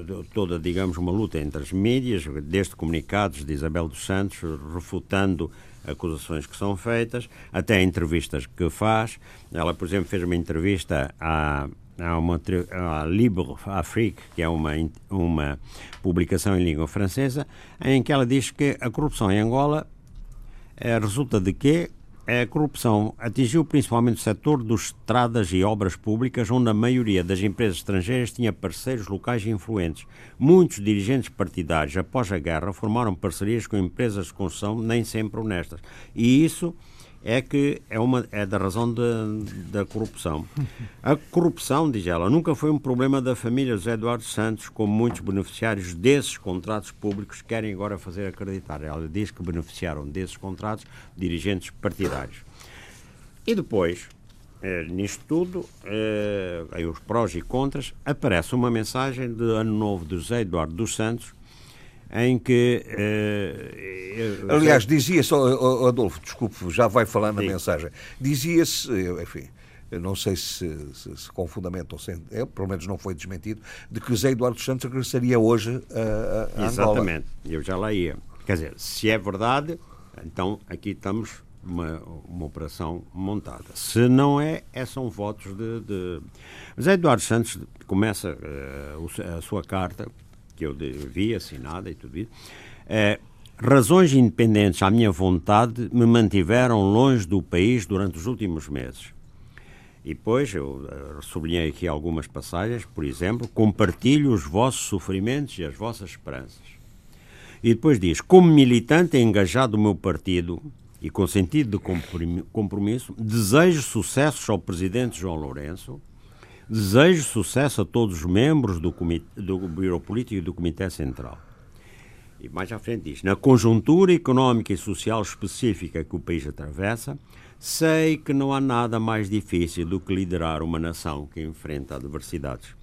uh, toda, digamos, uma luta entre as mídias, desde comunicados de Isabel dos Santos, refutando acusações que são feitas, até entrevistas que faz. Ela, por exemplo, fez uma entrevista à há uma a Libre Afrique, que é uma, uma publicação em língua francesa, em que ela diz que a corrupção em Angola é, resulta de que a corrupção atingiu principalmente o setor dos estradas e obras públicas, onde a maioria das empresas estrangeiras tinha parceiros locais influentes. Muitos dirigentes partidários, após a guerra, formaram parcerias com empresas de construção nem sempre honestas. E isso é que é, uma, é da razão da corrupção. A corrupção, diz ela, nunca foi um problema da família José Eduardo Santos, como muitos beneficiários desses contratos públicos querem agora fazer acreditar. Ela diz que beneficiaram desses contratos dirigentes partidários. E depois, eh, nisto tudo, eh, aí os prós e contras, aparece uma mensagem de Ano Novo de José Eduardo dos Santos, em que. Uh, Aliás, dizia-se, Adolfo, desculpe, já vai falar na mensagem. Dizia-se, enfim. Eu não sei se, se, se, com fundamento ou sem, é, pelo menos não foi desmentido, de que José Eduardo Santos regressaria hoje a, a Exatamente, eu já lá ia. Quer dizer, se é verdade, então aqui estamos uma, uma operação montada. Se não é, é são votos de. de... José Eduardo Santos começa uh, a sua carta que eu vi assinada e tudo isso, é, razões independentes à minha vontade me mantiveram longe do país durante os últimos meses. E depois, eu uh, sublinhei aqui algumas passagens, por exemplo, compartilho os vossos sofrimentos e as vossas esperanças. E depois diz, como militante engajado do meu partido e com sentido de compromisso, desejo sucessos ao Presidente João Lourenço, Desejo sucesso a todos os membros do, comite, do Bureau Político e do Comitê Central. E mais à frente diz: na conjuntura económica e social específica que o país atravessa, sei que não há nada mais difícil do que liderar uma nação que enfrenta adversidades.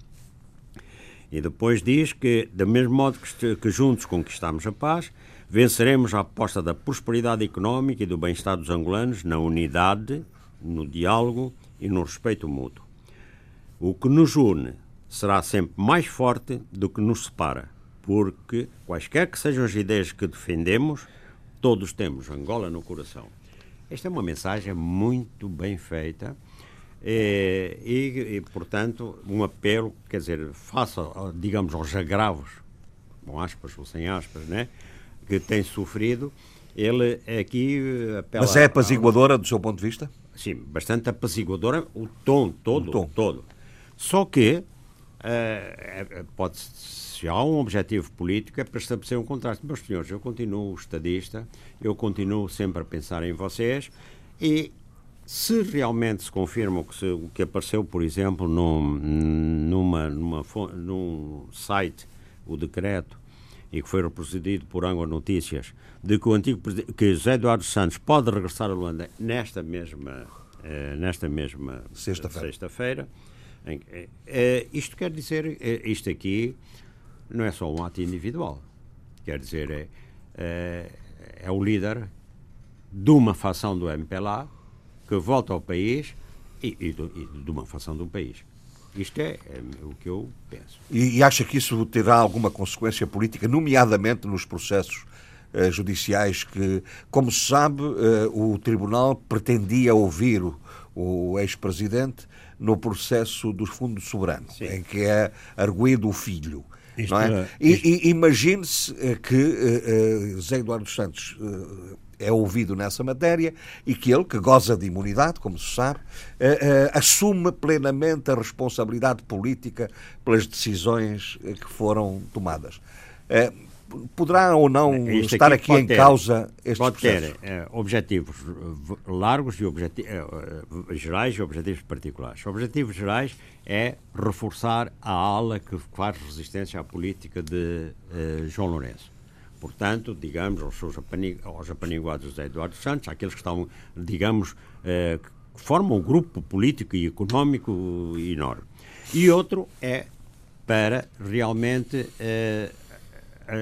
E depois diz que, do mesmo modo que, que juntos conquistamos a paz, venceremos a aposta da prosperidade económica e do bem-estar dos angolanos na unidade, no diálogo e no respeito mútuo. O que nos une será sempre mais forte do que nos separa, porque quaisquer que sejam as ideias que defendemos, todos temos Angola no coração. Esta é uma mensagem muito bem feita e, e, e portanto, um apelo, quer dizer, faça, digamos, aos agravos, com aspas ou sem aspas, né, que tem sofrido, ele aqui apela... Mas é apaziguadora do seu ponto de vista? Sim, bastante apaziguadora, o tom todo, o tom. todo. Só que uh, pode se há um objetivo político é para estabelecer um contraste. Meus senhores, eu continuo estadista, eu continuo sempre a pensar em vocês e se realmente se confirma o que, se, o que apareceu, por exemplo, num, numa, numa, num site, o decreto, e que foi reprocedido por Angua Notícias, de que o antigo que José Eduardo Santos pode regressar a Luanda nesta mesma, eh, nesta mesma sexta-feira. Sexta eh, eh, isto quer dizer, eh, isto aqui não é só um ato individual. Quer dizer, é, é, é o líder de uma facção do MPLA que volta ao país e, e, e de uma facção do país. Isto é, é, o que eu penso. E, e, acha que isso terá alguma consequência política, nomeadamente nos processos eh, judiciais que, como se sabe, eh, o Tribunal pretendia ouvir o, o ex-presidente no processo dos fundos soberanos, Sim. em que é arguído o filho. Isto, é? é isto... E, e imagine-se eh, que uh, uh, José Eduardo Santos uh, é ouvido nessa matéria e que ele, que goza de imunidade, como se sabe, assume plenamente a responsabilidade política pelas decisões que foram tomadas poderá ou não este estar aqui, aqui em ter, causa estes pode processos? ter é, objetivos largos e objetivos é, gerais e objetivos particulares. Objetivos gerais é reforçar a ala que faz resistência à política de João Lourenço. Portanto, digamos, aos, seus aos apaniguados José Eduardo Santos, aqueles que estão, digamos, que formam um grupo político e económico enorme. E outro é para realmente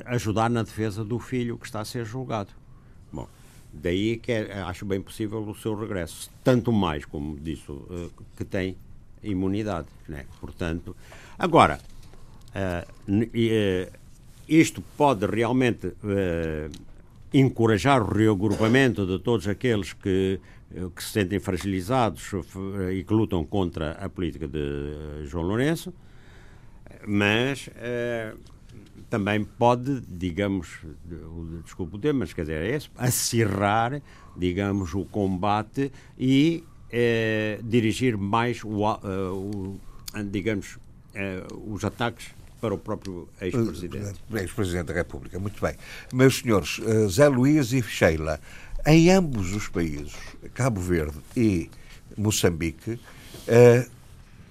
ajudar na defesa do filho que está a ser julgado. Bom, daí que é, acho bem possível o seu regresso. Tanto mais, como disse, uh, que tem imunidade. Né? Portanto, agora, uh, uh, isto pode realmente encorajar o reagrupamento de todos aqueles que, que se sentem fragilizados e que lutam contra a política de João Lourenço, mas também pode, digamos, desculpe o termo, mas quer dizer, é esse, acirrar, digamos, o combate e eh, dirigir mais, o, uh, o digamos, uh, os ataques para o próprio ex-presidente. Ex-presidente da República, muito bem. Meus senhores, Zé Luís e Sheila, em ambos os países, Cabo Verde e Moçambique,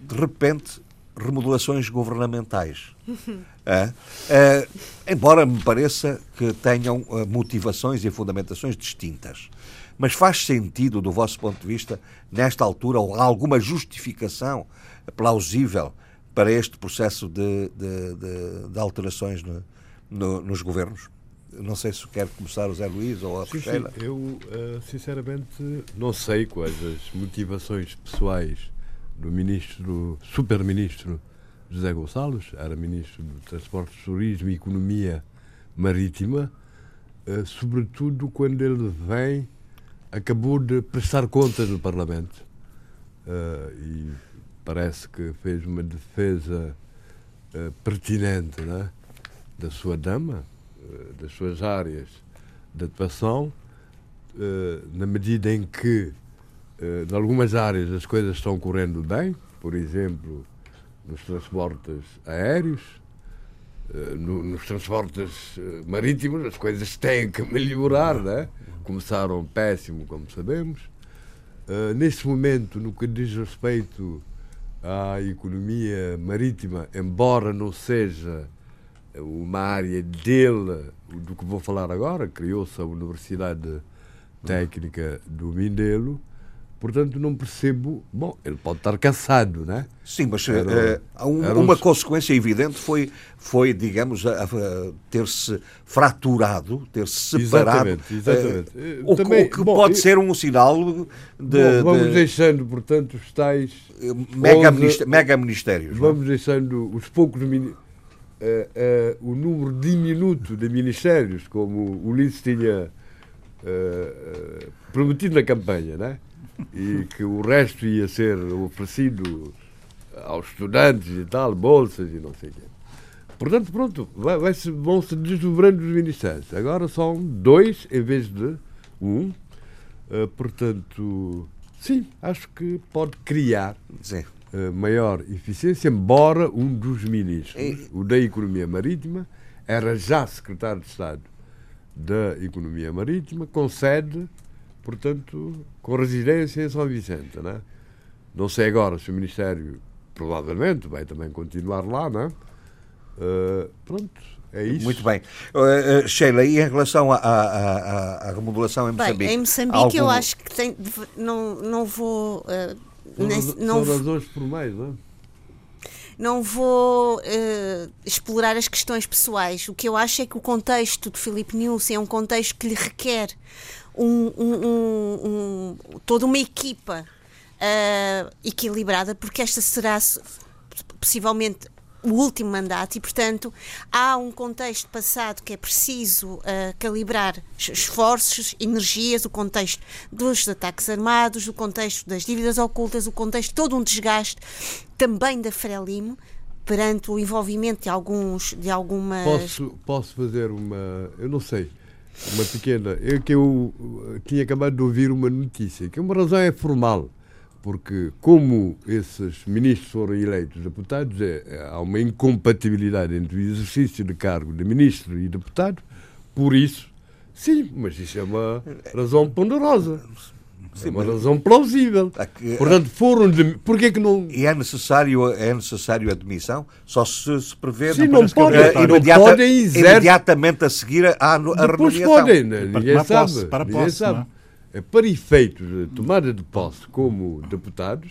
de repente remodelações governamentais. É, é, embora me pareça que tenham motivações e fundamentações distintas. Mas faz sentido, do vosso ponto de vista, nesta altura, ou alguma justificação plausível para este processo de, de, de, de alterações no, no, nos governos? Não sei se quer começar o Zé Luís ou a sim, Sim. Eu, sinceramente, não sei quais as motivações pessoais do ministro, super-ministro José Gonçalves, era ministro do Transportes, Turismo e Economia Marítima, uh, sobretudo quando ele vem, acabou de prestar contas no Parlamento uh, e parece que fez uma defesa uh, pertinente né, da sua dama, das suas áreas de atuação, na medida em que, em algumas áreas, as coisas estão correndo bem, por exemplo, nos transportes aéreos, eh, no, nos transportes eh, marítimos, as coisas têm que melhorar, né? começaram péssimo, como sabemos. Nesse momento, no que diz respeito à economia marítima, embora não seja uma área dele, do que vou falar agora, criou-se a Universidade Técnica do Mindelo, Portanto, não percebo. Bom, ele pode estar cansado, né? Sim, mas Era- eh, um- um- uma consequência evidente foi, foi digamos, ter-se fraturado, ter-se separado. Exatamente, exatamente. eh, Eh, o, que- também- o que bom, pode eu- ser um sinal de, Bom, vamos de deixando, portanto, os tais. mega, ministé- mega ministérios. não é? Vamos deixando os poucos. mini- eh, eh, o número diminuto de ministérios, como o Ulisses tinha eh, eh, prometido na campanha, né? E que o resto ia ser oferecido aos estudantes e tal, bolsas e não sei o quê. Portanto, pronto, vai, vai -se, vão-se desdobrando os ministérios. Agora são dois em vez de um. Eh, portanto, sim, acho que pode criar eh, maior eficiência, embora um dos ministros, E- o da Economia Marítima, era já secretário de Estado da Economia Marítima, com sede, portanto, com residência em São Vicente. Né? Não sei agora se o Ministério, provavelmente, vai também continuar lá, né? Eh, pronto, é isso. Muito bem. Eh, eh, Sheila, e em relação à, à, remodelação em Moçambique? Bem, em Moçambique eu algum- acho que tem, não, não vou. eh, São, nem- não, são razões formais, não é? não vou eh, explorar as questões pessoais. O que eu acho é que o contexto de Filipe Nilsson é um contexto que lhe requer um- um- um- toda uma equipa eh, equilibrada, porque esta será se- possivelmente o último mandato e, portanto, há um contexto passado que é preciso eh, calibrar es- esforços, energias, o contexto dos ataques armados, o contexto das dívidas ocultas, o contexto todo um desgaste também da Frelimo perante o envolvimento de alguns de algumas Posso, posso fazer uma. Eu não sei. Uma pequena. É que eu uh, tinha acabado de ouvir uma notícia, que uma razão é formal. Porque, como esses ministros foram eleitos deputados, é, é- há uma incompatibilidade entre o exercício de cargo de ministro e deputado. Por isso, sim, mas isso é uma razão ponderosa. É uma razão plausível. Aqui- Portanto, foram de. Porquê que não. E é necessário, é necessário admissão? Só se, se prevê Sim, não que podem, não imediata- podem imediatamente a seguir à, no- à Depois renomeação. podem, né? Para ninguém tomar sabe. posse, para ninguém posse, sabe. não É para efeitos de tomada de posse como deputados,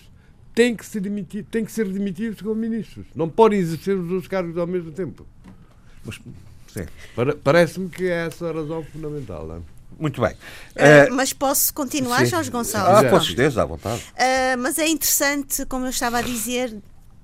têm que, se demitir, têm que ser demitidos como ministros. Não podem exercer os dois cargos ao mesmo tempo. Mas, sim. Para- Parece-me que é essa a razão fundamental. Não é? Muito bem. Eh, mas posso continuar, sim. Jorge Ah, Gonçalves? com certeza, à vontade. Uh, mas é interessante, como eu estava a dizer,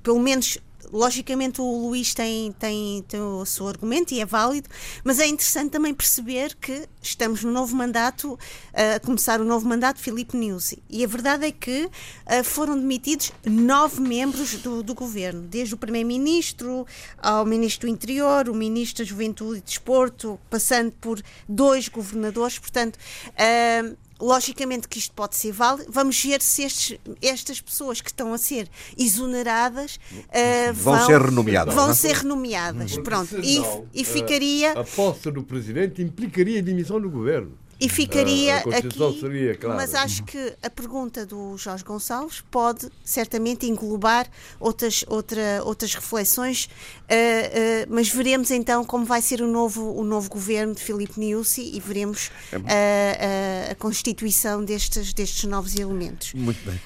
pelo menos. Logicamente o Luís tem, tem, tem o seu argumento e é válido, mas é interessante também perceber que estamos no novo mandato, a começar o novo mandato Filipe Nuzzi. E a verdade é que uh, foram demitidos nove membros do, do governo, desde o Primeiro-Ministro ao Ministro do Interior, o Ministro da Juventude e Desporto, passando por dois governadores. Portanto, uh, Logicamente que isto pode ser válido. Vamos ver se estes- estas pessoas que estão a ser exoneradas uh, Vão ser renomeadas, Vão não é? ser renomeadas. Porque Pronto. E, senão, e eh, ficaria, A posse do presidente implicaria a demissão do governo. E ficaria a Constituição aqui. seria clara. Mas acho que a pergunta do Jorge Gonçalves pode certamente englobar outras, outra, outras reflexões, eh, eh, mas veremos então como vai ser o novo, o novo governo de Filipe Niusi e veremos eh, a, a constituição destes, destes novos elementos. Muito bem.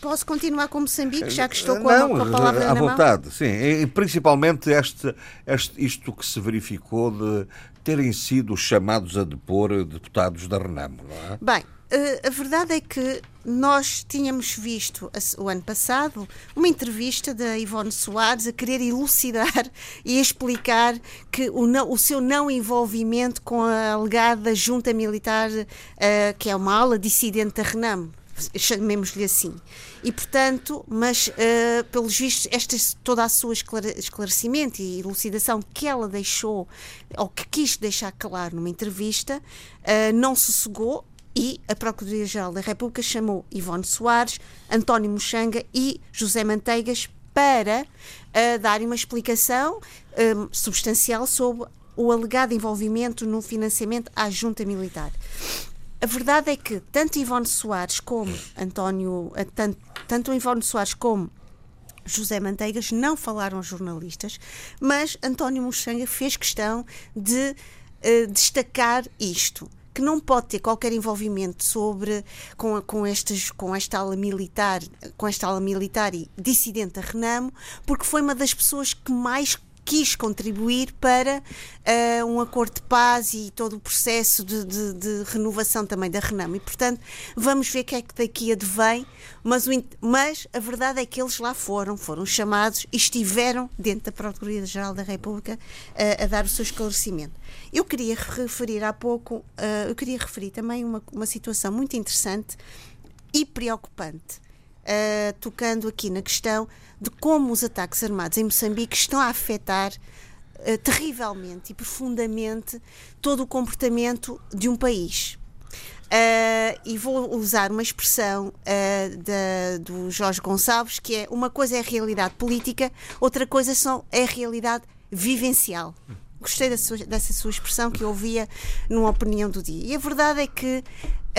Posso continuar com Moçambique, já que estou com, a, Não, com a palavra à na mão? vontade, sim. E principalmente este, este, isto que se verificou de terem sido chamados a depor deputados da Renamo, não é? Bem, eh, a verdade é que nós tínhamos visto o ano passado uma entrevista da Ivone Soares a querer elucidar e explicar que o, não- o seu não envolvimento com a alegada junta militar, eh, que é uma ala dissidente da Renamo, chamemos-lhe assim. E, portanto, mas, eh, pelos vistos, esta, toda a sua esclare- esclarecimento e elucidação que ela deixou, ou que quis deixar claro numa entrevista, eh, não sossegou e a Procuradoria-Geral da República chamou Ivone Soares, António Mochanga e José Manteigas para eh, darem uma explicação substancial sobre o alegado envolvimento no financiamento à junta militar. A verdade é que tanto Ivone Soares como António, eh, tanto, tanto Ivone Soares como José Manteigas não falaram aos jornalistas, mas António Mochanga fez questão de eh, destacar isto. que não pode ter qualquer envolvimento sobre com, com, estes, com esta ala militar, com esta ala militar e dissidente da Renamo, porque foi uma das pessoas que mais quis contribuir para uh, um acordo de paz e todo o processo de, de, de, renovação também da Renamo. E, portanto, vamos ver o que é que daqui advém, mas, o, mas a verdade é que eles lá foram, foram chamados e estiveram dentro da Procuradoria-Geral da República uh, a dar o seu esclarecimento. Eu queria referir há pouco, uh, eu queria referir também uma, uma situação muito interessante e preocupante, tocando aqui na questão de como os ataques armados em Moçambique estão a afetar uh, terrivelmente e profundamente todo o comportamento de um país. Uh, e vou usar uma expressão uh, do Jorge Gonçalves, que é uma coisa é a realidade política, outra coisa são, é a realidade vivencial. Gostei sua, dessa sua expressão que eu ouvia numa opinião do dia. E a verdade é que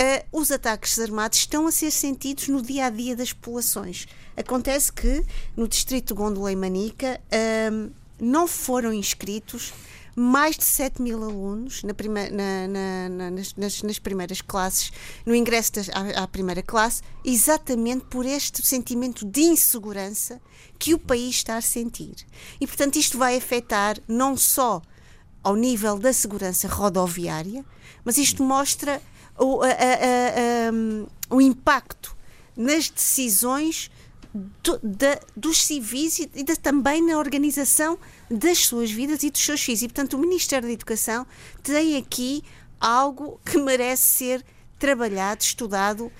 uh, os ataques armados estão a ser sentidos no dia a dia das populações. Acontece que no distrito de Gondola e Manica uh, não foram inscritos mais de 7 mil alunos na na, na, nas, nas, nas, primeiras classes, no ingresso das, à, à, primeira classe, exatamente por este sentimento de insegurança que o país está a sentir. E, portanto, isto vai afetar não só ao nível da segurança rodoviária, mas isto mostra o, a, a, a, o impacto nas decisões do, da, dos civis e, e da, também na organização das suas vidas e dos seus filhos. E, portanto, o Ministério da Educação tem aqui algo que merece ser trabalhado, estudado uh,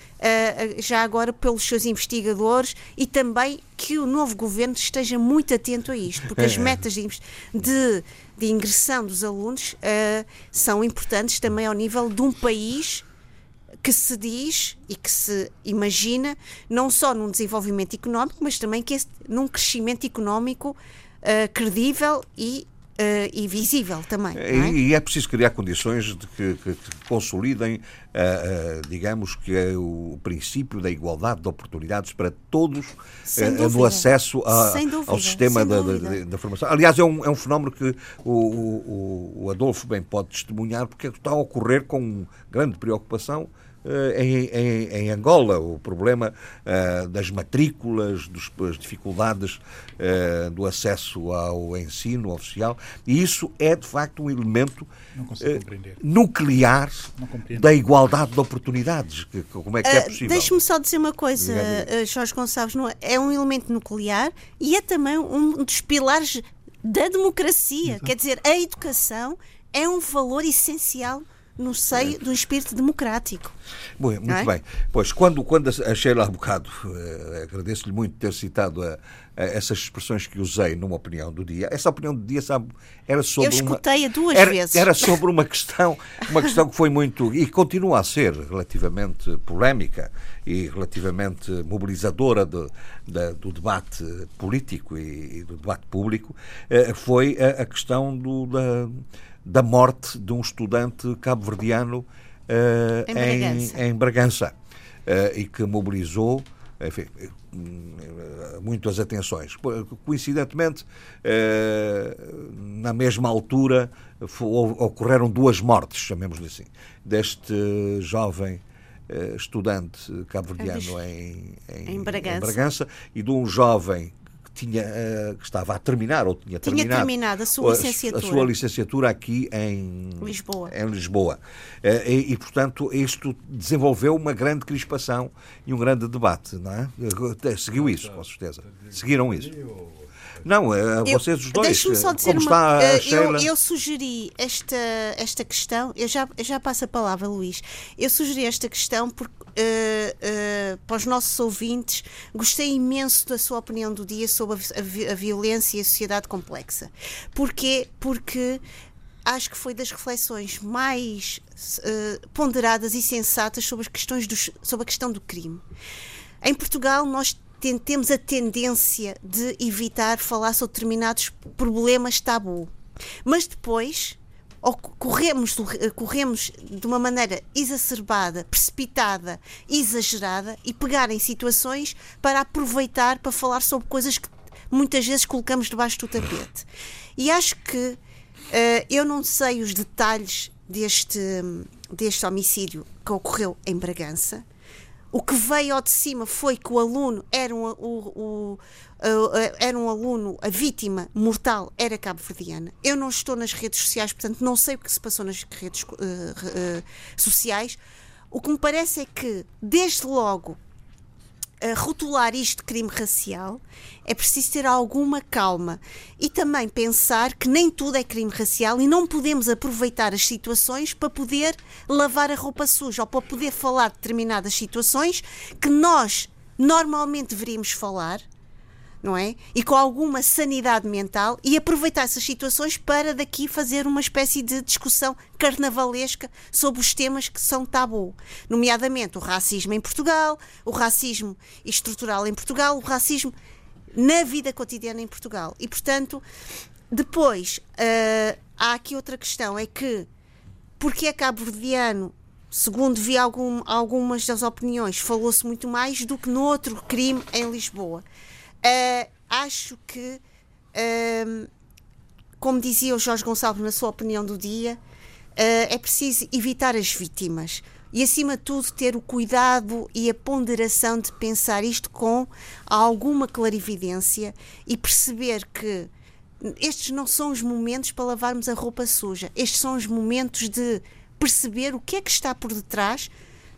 já agora pelos seus investigadores e também que o novo governo esteja muito atento a isto, porque as é. metas de, de, de ingressão dos alunos uh, são importantes também ao nível de um país que se diz e que se imagina não só num desenvolvimento económico, mas também que é num crescimento económico uh, credível e Uh, e visível também. É? E, é preciso criar condições de que, que, que consolidem, uh, uh, digamos, que é o princípio da igualdade de oportunidades para todos no acesso a, ao sistema da, da, da, formação. Aliás, é um, é um fenómeno que o, o, o Adolfo bem pode testemunhar, porque está a ocorrer com grande preocupação em, em, em, Angola, o problema uh, das matrículas, dos, das dificuldades uh, do acesso ao ensino oficial, e isso é de facto um elemento uh, nuclear da igualdade de oportunidades. Como é que é possível? Deixe-me só dizer uma coisa, Jorge Gonçalves, não é, é um elemento nuclear e é também um dos pilares da democracia. Exato. Quer dizer, a educação é um valor essencial no seio do espírito democrático. Bom, muito é? bem. Pois, quando, quando a Sheila há bocado, uh, agradeço-lhe muito ter citado a, a essas expressões que usei numa opinião do dia. Essa opinião do dia, sabe, era sobre Eu escutei-a duas era, vezes. Era sobre uma questão, uma questão que foi muito, e continua a ser relativamente polémica e relativamente mobilizadora do, da, do debate político e, e, do debate público, uh, foi a, a questão do, da da morte de um estudante cabo-verdiano uh, em Bragança, em, em Bragança uh, e que mobilizou enfim, muitas atenções. Coincidentemente, na mesma altura, ocorreram duas mortes, chamemos-lhe assim, deste jovem estudante cabo-verdiano em, em, em, Bragança. em, Bragança. e de um jovem tinha, uh, que estava a terminar ou tinha, tinha terminado, terminado a sua licenciatura. A, sua licenciatura aqui em Lisboa. Em Lisboa. Uh, e, e, portanto, isto desenvolveu uma grande crispação e um grande debate, não é? Eh, seguiu isso, com certeza. Seguiram isso. Não, vocês os dois. Deixe-me só dizer como uma está eu, eu, sugeri esta, esta questão, eu já, eu já passo a palavra, Luís. Eu sugeri esta questão porque Uh, para os nossos ouvintes, gostei imenso da sua opinião do dia sobre a, a, a violência e a sociedade complexa. Porquê? Porque acho que foi das reflexões mais uh, ponderadas e sensatas sobre as questões dos, sobre a questão do crime. Em Portugal, nós temos a tendência de evitar falar sobre determinados problemas tabu. Mas depois corremos, corremos de uma maneira exacerbada, precipitada, exagerada e pegar em situações para aproveitar para falar sobre coisas que muitas vezes colocamos debaixo do tapete. E acho que uh, eu não sei os detalhes deste, deste homicídio que ocorreu em Bragança. O que veio ao de cima foi que o aluno era um, o, o, era um aluno, a vítima mortal era cabo-verdiana. Eu não estou nas redes sociais, portanto não sei o que se passou nas redes uh, uh, sociais. O que me parece é que, desde logo, a rotular isto de crime racial, é preciso ter alguma calma e também pensar que nem tudo é crime racial e não podemos aproveitar as situações para poder lavar a roupa suja ou para poder falar de determinadas situações que nós normalmente deveríamos falar não é? E com alguma sanidade mental e aproveitar essas situações para daqui fazer uma espécie de discussão carnavalesca sobre os temas que são tabu, nomeadamente o racismo em Portugal, o racismo estrutural em Portugal, o racismo na vida cotidiana em Portugal. E, portanto, depois uh, há aqui outra questão: é que porque é cabo-verdiano segundo vi algum, algumas das opiniões, falou-se muito mais do que no outro crime em Lisboa. Uh, acho que, uh, como dizia o Jorge Gonçalves na sua opinião do dia, uh, é preciso evitar as vítimas e, acima de tudo, ter o cuidado e a ponderação de pensar isto com alguma clarividência e perceber que estes não são os momentos para lavarmos a roupa suja, estes são os momentos de perceber o que é que está por detrás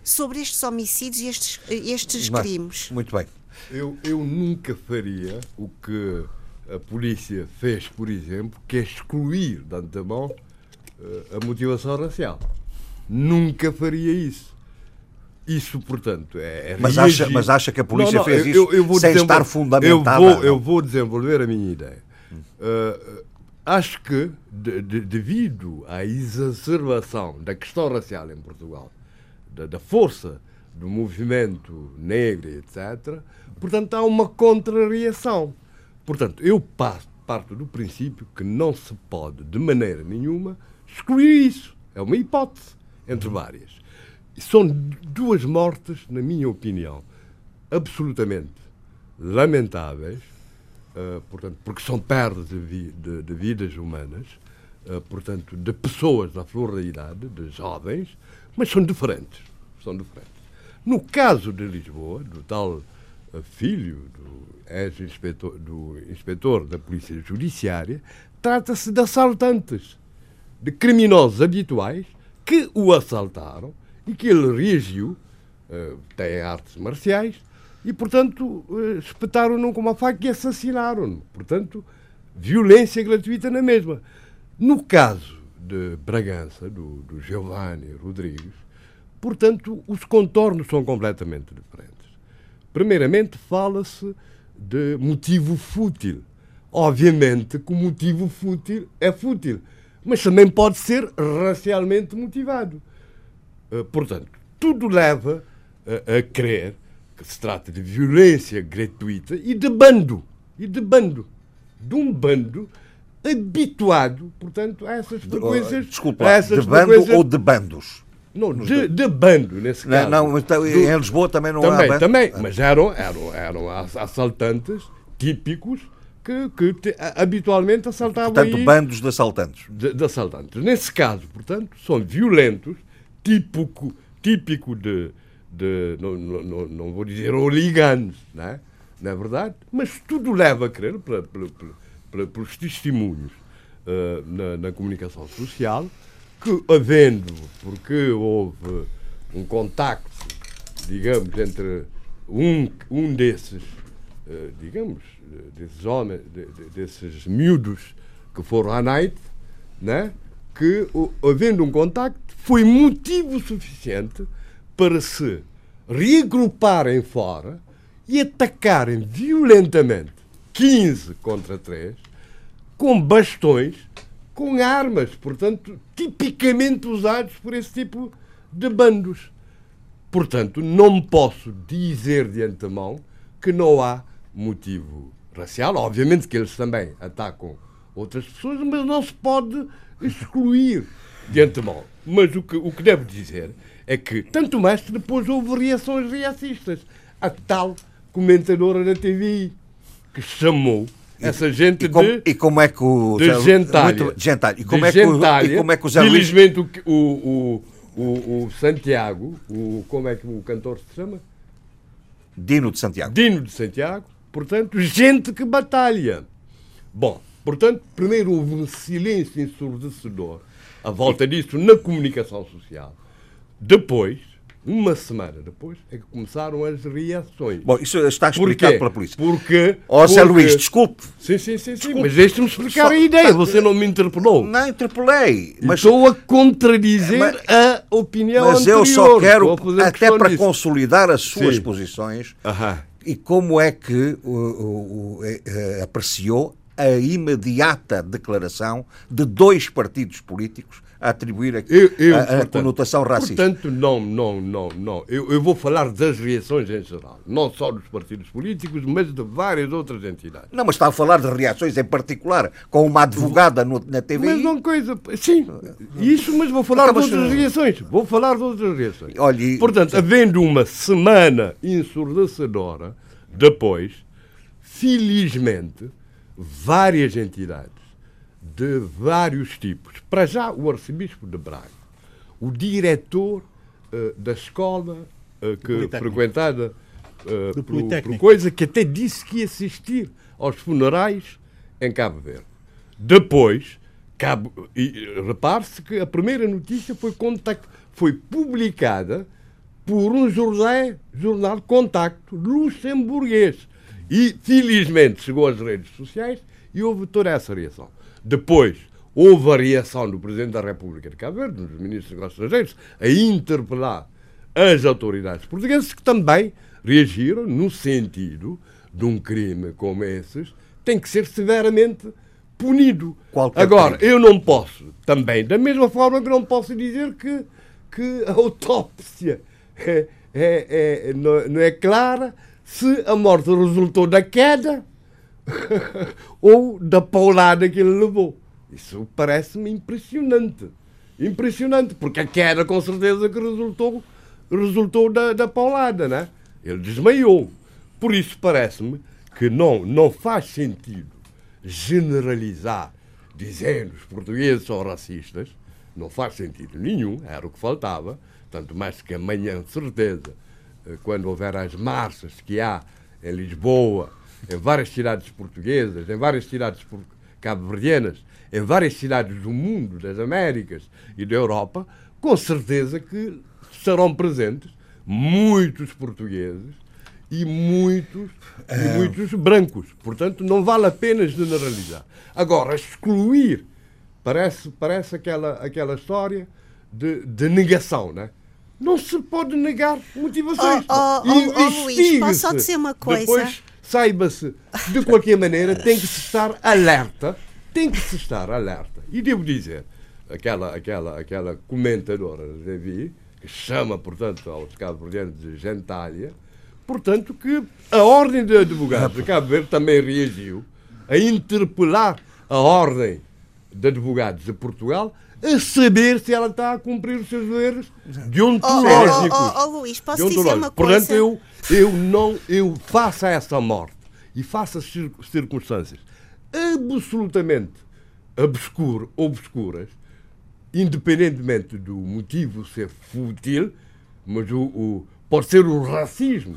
sobre estes homicídios e estes, estes crimes. Muito bem. Eu, eu nunca faria o que a polícia fez, por exemplo, que é excluir de antemão eh, a motivação racial. Nunca faria isso. Isso, portanto, é. é mas, acha, mas acha que a polícia não, não, fez eu, isso eu, sem estar fundamentada? Eu vou, eu vou desenvolver a minha ideia. Uh, acho que, de, de, devido à exacerbação da questão racial em Portugal, da, da força do movimento negro, etc., portanto, há uma contrariação. Portanto, eu parto do princípio que não se pode, de maneira nenhuma, excluir isso. É uma hipótese, entre várias. São duas mortes, na minha opinião, absolutamente lamentáveis, uh, portanto, porque são perdas de, vi de, de, vidas humanas, uh, portanto, de pessoas da flor da idade, de jovens, mas são diferentes. São diferentes. No caso de Lisboa, do tal eh, filho do ex-inspetor do inspetor da Polícia Judiciária, trata-se de assaltantes, de criminosos habituais que o assaltaram e que ele reagiu, uh, tem artes marciais, e, portanto, uh, espetaram-no com uma faca e assassinaram-no. Portanto, violência gratuita na mesma. No caso de Bragança, do, do Giovanni Rodrigues, Portanto, os contornos são completamente diferentes. Primeiramente, fala-se de motivo fútil. Obviamente que o motivo fútil é fútil, mas também pode ser racialmente motivado. Eh, portanto, tudo leva a, a crer que se trata de violência gratuita e de bando. E de bando. De um bando habituado, portanto, a essas frequências. Desculpa, essas de bando ou de bandos? Não, de, de, bando, nesse caso. Não, mas do, em Lisboa também não também, há bando. Também, mas eram, eram, eram assaltantes típicos que, que te, habitualmente assaltavam Portanto, aí, bandos de assaltantes. De, de, assaltantes. Nesse caso, portanto, são violentos, típico, típico de, de não, não, não vou dizer hooligans, não é? não é verdade? Mas tudo leva a crer, pelos testemunhos uh, na, na comunicação social, que, havendo, porque houve um contacto, digamos, entre um, um desses, uh, digamos, desses homens, desses miúdos que foram à night, né? que, havendo um contacto, foi motivo suficiente para se reagruparem fora e atacarem violentamente 15 contra 3 com bastões com armas, portanto, tipicamente usados por esse tipo de bandos. Portanto, não posso dizer de antemão que não há motivo racial. Obviamente que eles também atacam outras pessoas, mas não se pode excluir de antemão. Mas o que, o que devo dizer é que, tanto mais que depois houve reações racistas. A tal comentadora da TV que chamou essa gente e, como, de, e como é que o de gentalha, muito, gentalha. E como é que o, e como é que o Zé Felizmente o, o, o, o Santiago, o, como é que o cantor se chama? Dino de Santiago. Dino de Santiago, portanto, gente que batalha. Bom, portanto, primeiro houve um silêncio ensurdecedor à volta disso na comunicação social. Depois, uma semana depois, é que começaram as reações. Bom, isso está explicado pela polícia. Porque. Ó, Zé porque- Luís, desculpe. Sim, sim, sim, sim. Mas deixe-me explicar Só- a ideia. Você não me interpelou. Não interpelei, mas, Estou a contradizer Mas- a opinião mas eu anterior. só quero, Estou a fazer até para disso. consolidar as suas Sim. posições, Aham. e como é que eh, eh, apreciou a imediata declaração de dois partidos políticos a atribuir aqui Eu, eu, a, a portanto, conotação racista. Portanto, não, não, não, não. Eu, eu vou falar das reações em geral. Não só dos partidos políticos, mas de várias outras entidades. Não, mas está a falar de reações em particular, com uma advogada no- na TVI. Mas não coisa. Sim, isso, mas vou falar Então, de outras reações. Vou falar de outras reações. Olha, e- Portanto, havendo uma semana ensurdecedora, depois, felizmente, várias entidades de vários tipos, para já o arcebispo de Braga, o diretor eh, da escola eh, que frequentada eh, Do por, por coisa que até disse que ia assistir aos funerais em Cabo Verde. Depois, Cabo, e, eh, repare-se que a primeira notícia foi, contact, foi publicada por um jornal, jornal de contacto luxemburguês. E, felizmente, chegou às redes sociais e houve toda essa reação. Depois, houve a reação do Presidente da República de Cabo Verde, dos Ministros dos Negócios Estrangeiros, a interpelar as autoridades portuguesas, que também reagiram no sentido de um crime como esses tem que ser severamente punido. Qualquer Agora, crime. eu não posso, também, da mesma forma que não posso dizer que, que a autópsia é, é- é- não, não é clara se a morte resultou da queda ou da paulada que ele levou. Isso parece-me impressionante. Impressionante, porque a queda com certeza que resultou, resultou da, da paulada, né? Ele desmaiou. Por isso parece-me que não, não faz sentido generalizar dizendo os portugueses são racistas. Não faz sentido nenhum, era o que faltava. Tanto mais que amanhã, certeza, eh, quando houver as marchas que há em Lisboa, em várias cidades portuguesas, em várias cidades cabo-verdianas, em várias cidades do mundo, das Américas e da Europa, com certeza que estarão presentes muitos portugueses e muitos, e muitos brancos. Portanto, não vale a pena generalizar. Agora, excluir parece, parece aquela, aquela história de, de negação, né? Não se pode negar motivações. Oh, oh, oh, oh, Luís, posso só dizer uma coisa? Depois, saiba-se, de qualquer maneira, tem que se estar alerta. Tem que se estar alerta. E devo dizer, aquela, aquela, aquela comentadora da que chama, portanto, aos cabo-verdianos de gentalha, portanto, que a Ordem de Advogados de Cabo Verde também reagiu a interpelar a Ordem de Advogados de Portugal a saber se ela está a cumprir os seus deveres Oh, oh, deontológicos. oh, oh, oh, Luís, posso dizer Deontológicos. uma Portanto, coisa? eu, eu não, eu faço essa morte e faço as cir- circunstâncias absolutamente obscuro, obscuras, independentemente do motivo ser fútil, mas o, o- pode ser o racismo.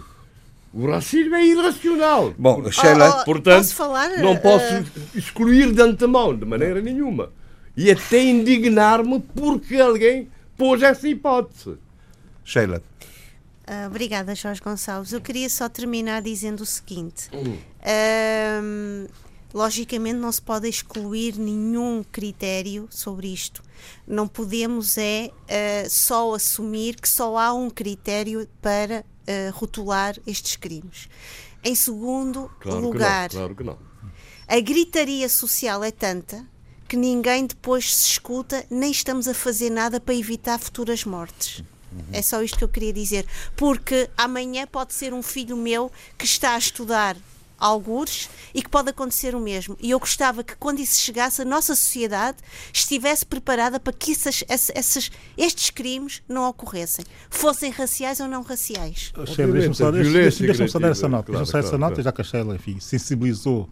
O racismo é irracional. Bom, Sheila, Oh, oh, Portanto, posso falar? não posso Eh, excluir de antemão, de maneira nenhuma. E até indignar-me porque alguém pôs essa hipótese. Sheila, Ah, obrigada, Jorge Gonçalves. Eu queria só terminar dizendo o seguinte: Hum. Logicamente, não se pode excluir nenhum critério sobre isto. Não podemos é ah, só assumir que só há um critério para ah, rotular estes crimes. Em segundo Claro lugar, que não, claro que não. a gritaria social é tanta que ninguém depois se escuta, nem estamos a fazer nada para evitar futuras mortes. É só isto que eu queria dizer. Porque amanhã pode ser um filho meu que está a estudar algures e que pode acontecer o mesmo. E eu gostava que quando isso chegasse, a nossa sociedade estivesse preparada para que essas, essas- estes crimes não ocorressem. Fossem raciais ou não raciais. Deixa-me só, deixa, deixa, dar essa nota. claro, essa claro, nota, claro. já que a Sheila enfim, sensibilizou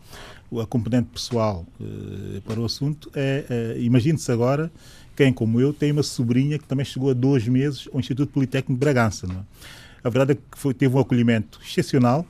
a componente pessoal eh, para o assunto. É, eh, Imagine-se agora quem, como eu, tem uma sobrinha que também chegou há dois meses ao Instituto Politécnico de Bragança. É? A verdade é que foi, teve um acolhimento excepcional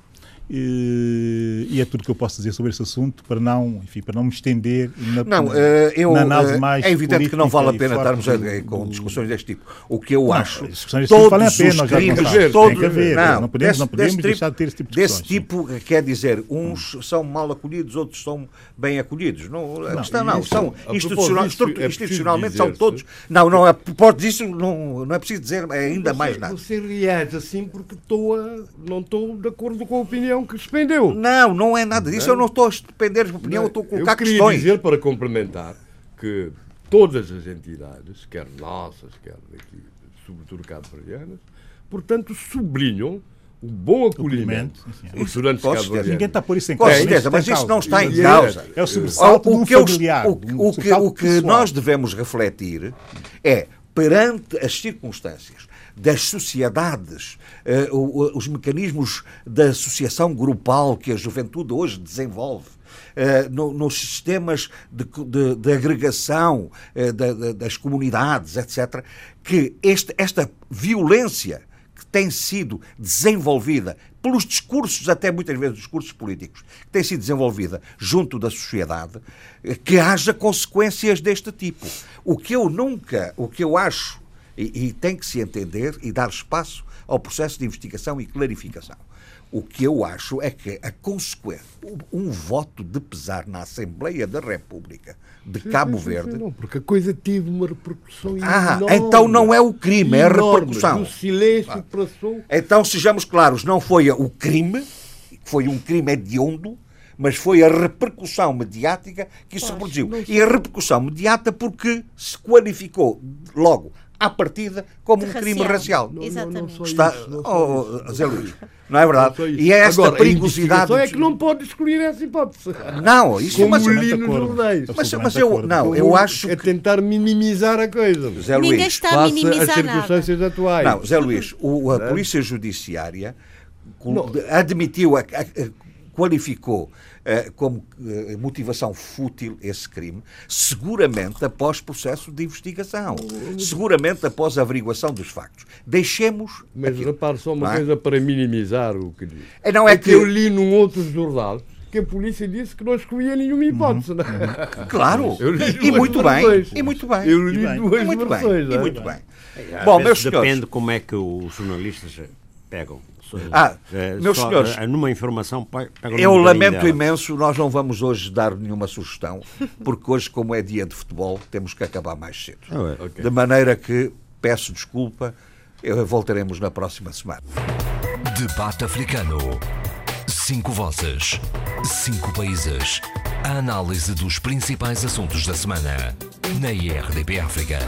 e, e é tudo que eu posso dizer sobre esse assunto para não, enfim, para não me estender na, Não, na, eh, eu, na análise eh, mais é evidente que não vale a pena estarmos do- com do- discussões deste tipo. O que eu Não, acho, as discussões deste tipo valem a pena, já crimes, conversamos, todos, tem haver, não podemos- desse- não podemos desse deixar tipo- de ter esse tipo de Desse tipo, quer dizer, uns são mal acolhidos, outros são bem acolhidos. Não, a questão não, isso, são institucional, disso, é institucionalmente são todos. Não, não, a propósito disso, não, não é preciso dizer ainda Você- mais nada. Você reage assim porque estou a- não estou de acordo com a opinião que expendeu. Não, não é nada disso. Eu não estou a depender de opinião, eu estou a colocar eu queria questões. dizer, para complementar, que todas as entidades, quer nossas, quer daqui, sobretudo cabo-verdianas, portanto, sublinham o bom acolhimento dos estudantes Com certeza. cabo-verdianos. Ninguém está por isso em Com causa. certeza, nem mas isso não está em é- causa. É o sobressalto o, do que eu- familiar. o- um o que, o que nós devemos refletir é, perante as circunstâncias das sociedades, eh, os mecanismos da associação grupal que a juventude hoje desenvolve, eh, no- nos sistemas de, de- de agregação da- das comunidades, etc., que este- esta violência que tem sido desenvolvida pelos discursos, até muitas vezes discursos políticos, que tem sido desenvolvida junto da sociedade, que haja consequências deste tipo. O que eu nunca, o que eu acho, e, e tem que se entender e dar espaço ao processo de investigação e clarificação. O que eu acho é que a consequência, um voto de pesar na Assembleia da República de Cabo Sim, sim, Verde, sim, Não, porque a coisa teve uma repercussão Ah, enorme. então não é o crime, é a Enorme, repercussão. Do silêncio que passou. Então, sejamos claros, não foi o crime, que foi um crime hediondo, mas foi a repercussão mediática que isso produziu. E a repercussão mediática porque se qualificou logo à partida como De um crime racial. racial. Não, Exatamente. só Está, isso, não só oh, Zé Luís, não é verdade? Não só. E é esta Agora, perigosidade. investigação é que não pode excluir essa hipótese. Não, isso Como mas, li de nos acordo. jornais. mas, mas eu não, eu acho É que tentar minimizar a coisa. Zé Ninguém Luís, está a minimizar nada. circunstâncias atuais. Não, Zé Luís, o- a Polícia Judiciária admitiu, a- a- a- qualificou como eh, motivação fútil esse crime, seguramente após processo de investigação, seguramente após a averiguação dos factos. Deixemos. Mas aquilo, repare só uma não é? coisa para minimizar o que diz. É, não é é que que. eu li num outro jornal que a polícia disse que não excluía nenhuma hipótese. não é? Claro, Eu li e duas muito bem, e muito bem. Eu li bem. duas E muito bem, versões. e não é? muito bem. Bom, meus senhores, depende como é que os jornalistas pegam. Ah, eh, meus só, senhores, eh, numa informação Eu lamento imenso, nós não vamos hoje dar nenhuma sugestão, porque hoje, como é dia de futebol, temos que acabar mais cedo. Ah, é. Ok. De maneira que peço desculpa, eu- voltaremos na próxima semana. Debate africano. Cinco vozes. Cinco países. A análise dos principais assuntos da semana. Na IRDP África.